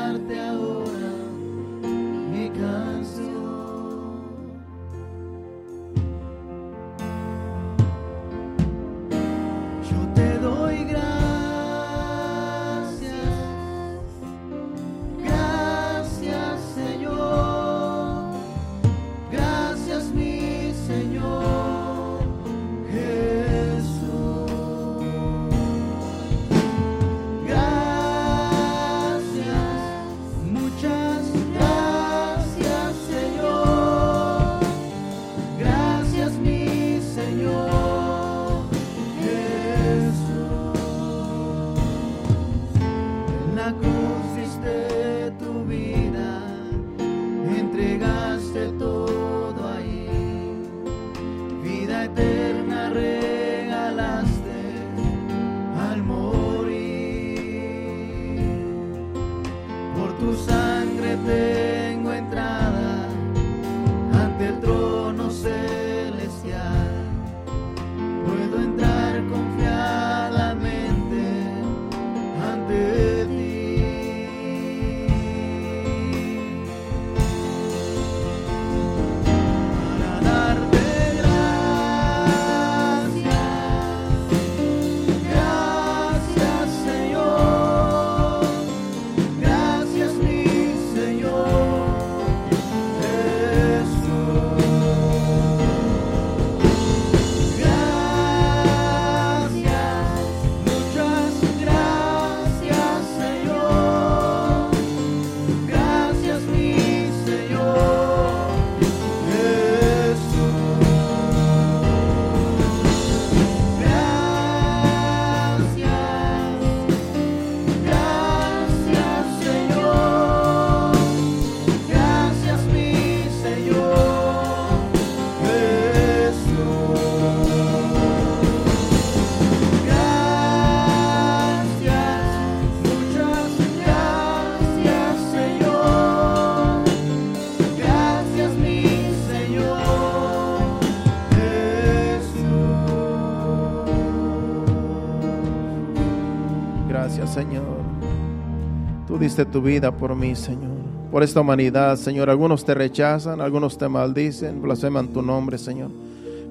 diste tu vida por mí, Señor. Por esta humanidad, Señor. Algunos te rechazan, algunos te maldicen, blasfeman tu nombre, Señor.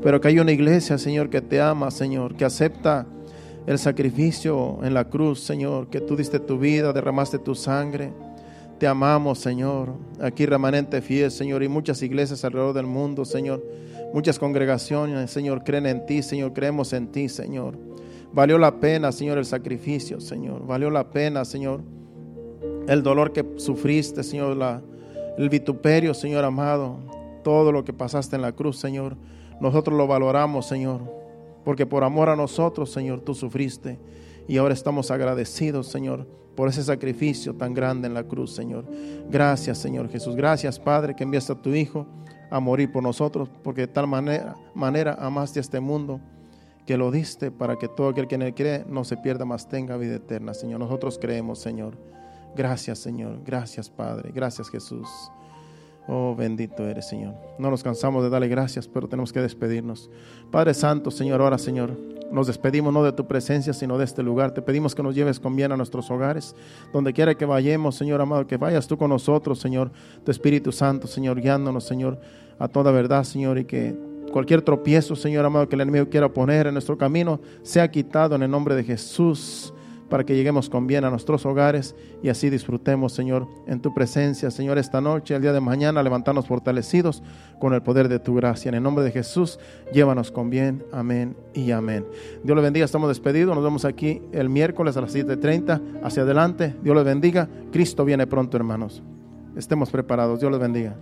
Pero que hay una iglesia, Señor, que te ama, Señor, que acepta el sacrificio en la cruz, Señor, que tú diste tu vida, derramaste tu sangre. Te amamos, Señor. Aquí remanente fiel, Señor, y muchas iglesias alrededor del mundo, Señor. Muchas congregaciones, Señor, creen en ti, Señor, creemos en ti, Señor. Valió la pena, Señor, el sacrificio, Señor. Valió la pena, Señor el dolor que sufriste, Señor, la, el vituperio, Señor amado, todo lo que pasaste en la cruz, Señor, nosotros lo valoramos, Señor, porque por amor a nosotros, Señor, tú sufriste. Y ahora estamos agradecidos, Señor, por ese sacrificio tan grande en la cruz, Señor. Gracias, Señor Jesús. Gracias, Padre, que enviaste a tu Hijo a morir por nosotros, porque de tal manera, manera amaste a este mundo que lo diste para que todo aquel que en él cree no se pierda, más tenga vida eterna, Señor. Nosotros creemos, Señor. Gracias, Señor. Gracias, Padre. Gracias, Jesús. Oh, bendito eres, Señor. No nos cansamos de darle gracias, pero tenemos que despedirnos. Padre Santo, Señor, ahora, Señor, nos despedimos no de tu presencia, sino de este lugar. Te pedimos que nos lleves con bien a nuestros hogares, donde quiera que vayamos, Señor amado, que vayas tú con nosotros, Señor, tu Espíritu Santo, Señor, guiándonos, Señor, a toda verdad, Señor, y que cualquier tropiezo, Señor amado, que el enemigo quiera poner en nuestro camino, sea quitado en el nombre de Jesús para que lleguemos con bien a nuestros hogares y así disfrutemos, Señor, en tu presencia, Señor, esta noche, el día de mañana, levantarnos fortalecidos con el poder de tu gracia. En el nombre de Jesús, llévanos con bien. Amén y amén. Dios le bendiga, estamos despedidos. Nos vemos aquí el miércoles a las 7.30. Hacia adelante, Dios les bendiga. Cristo viene pronto, hermanos. Estemos preparados. Dios les bendiga.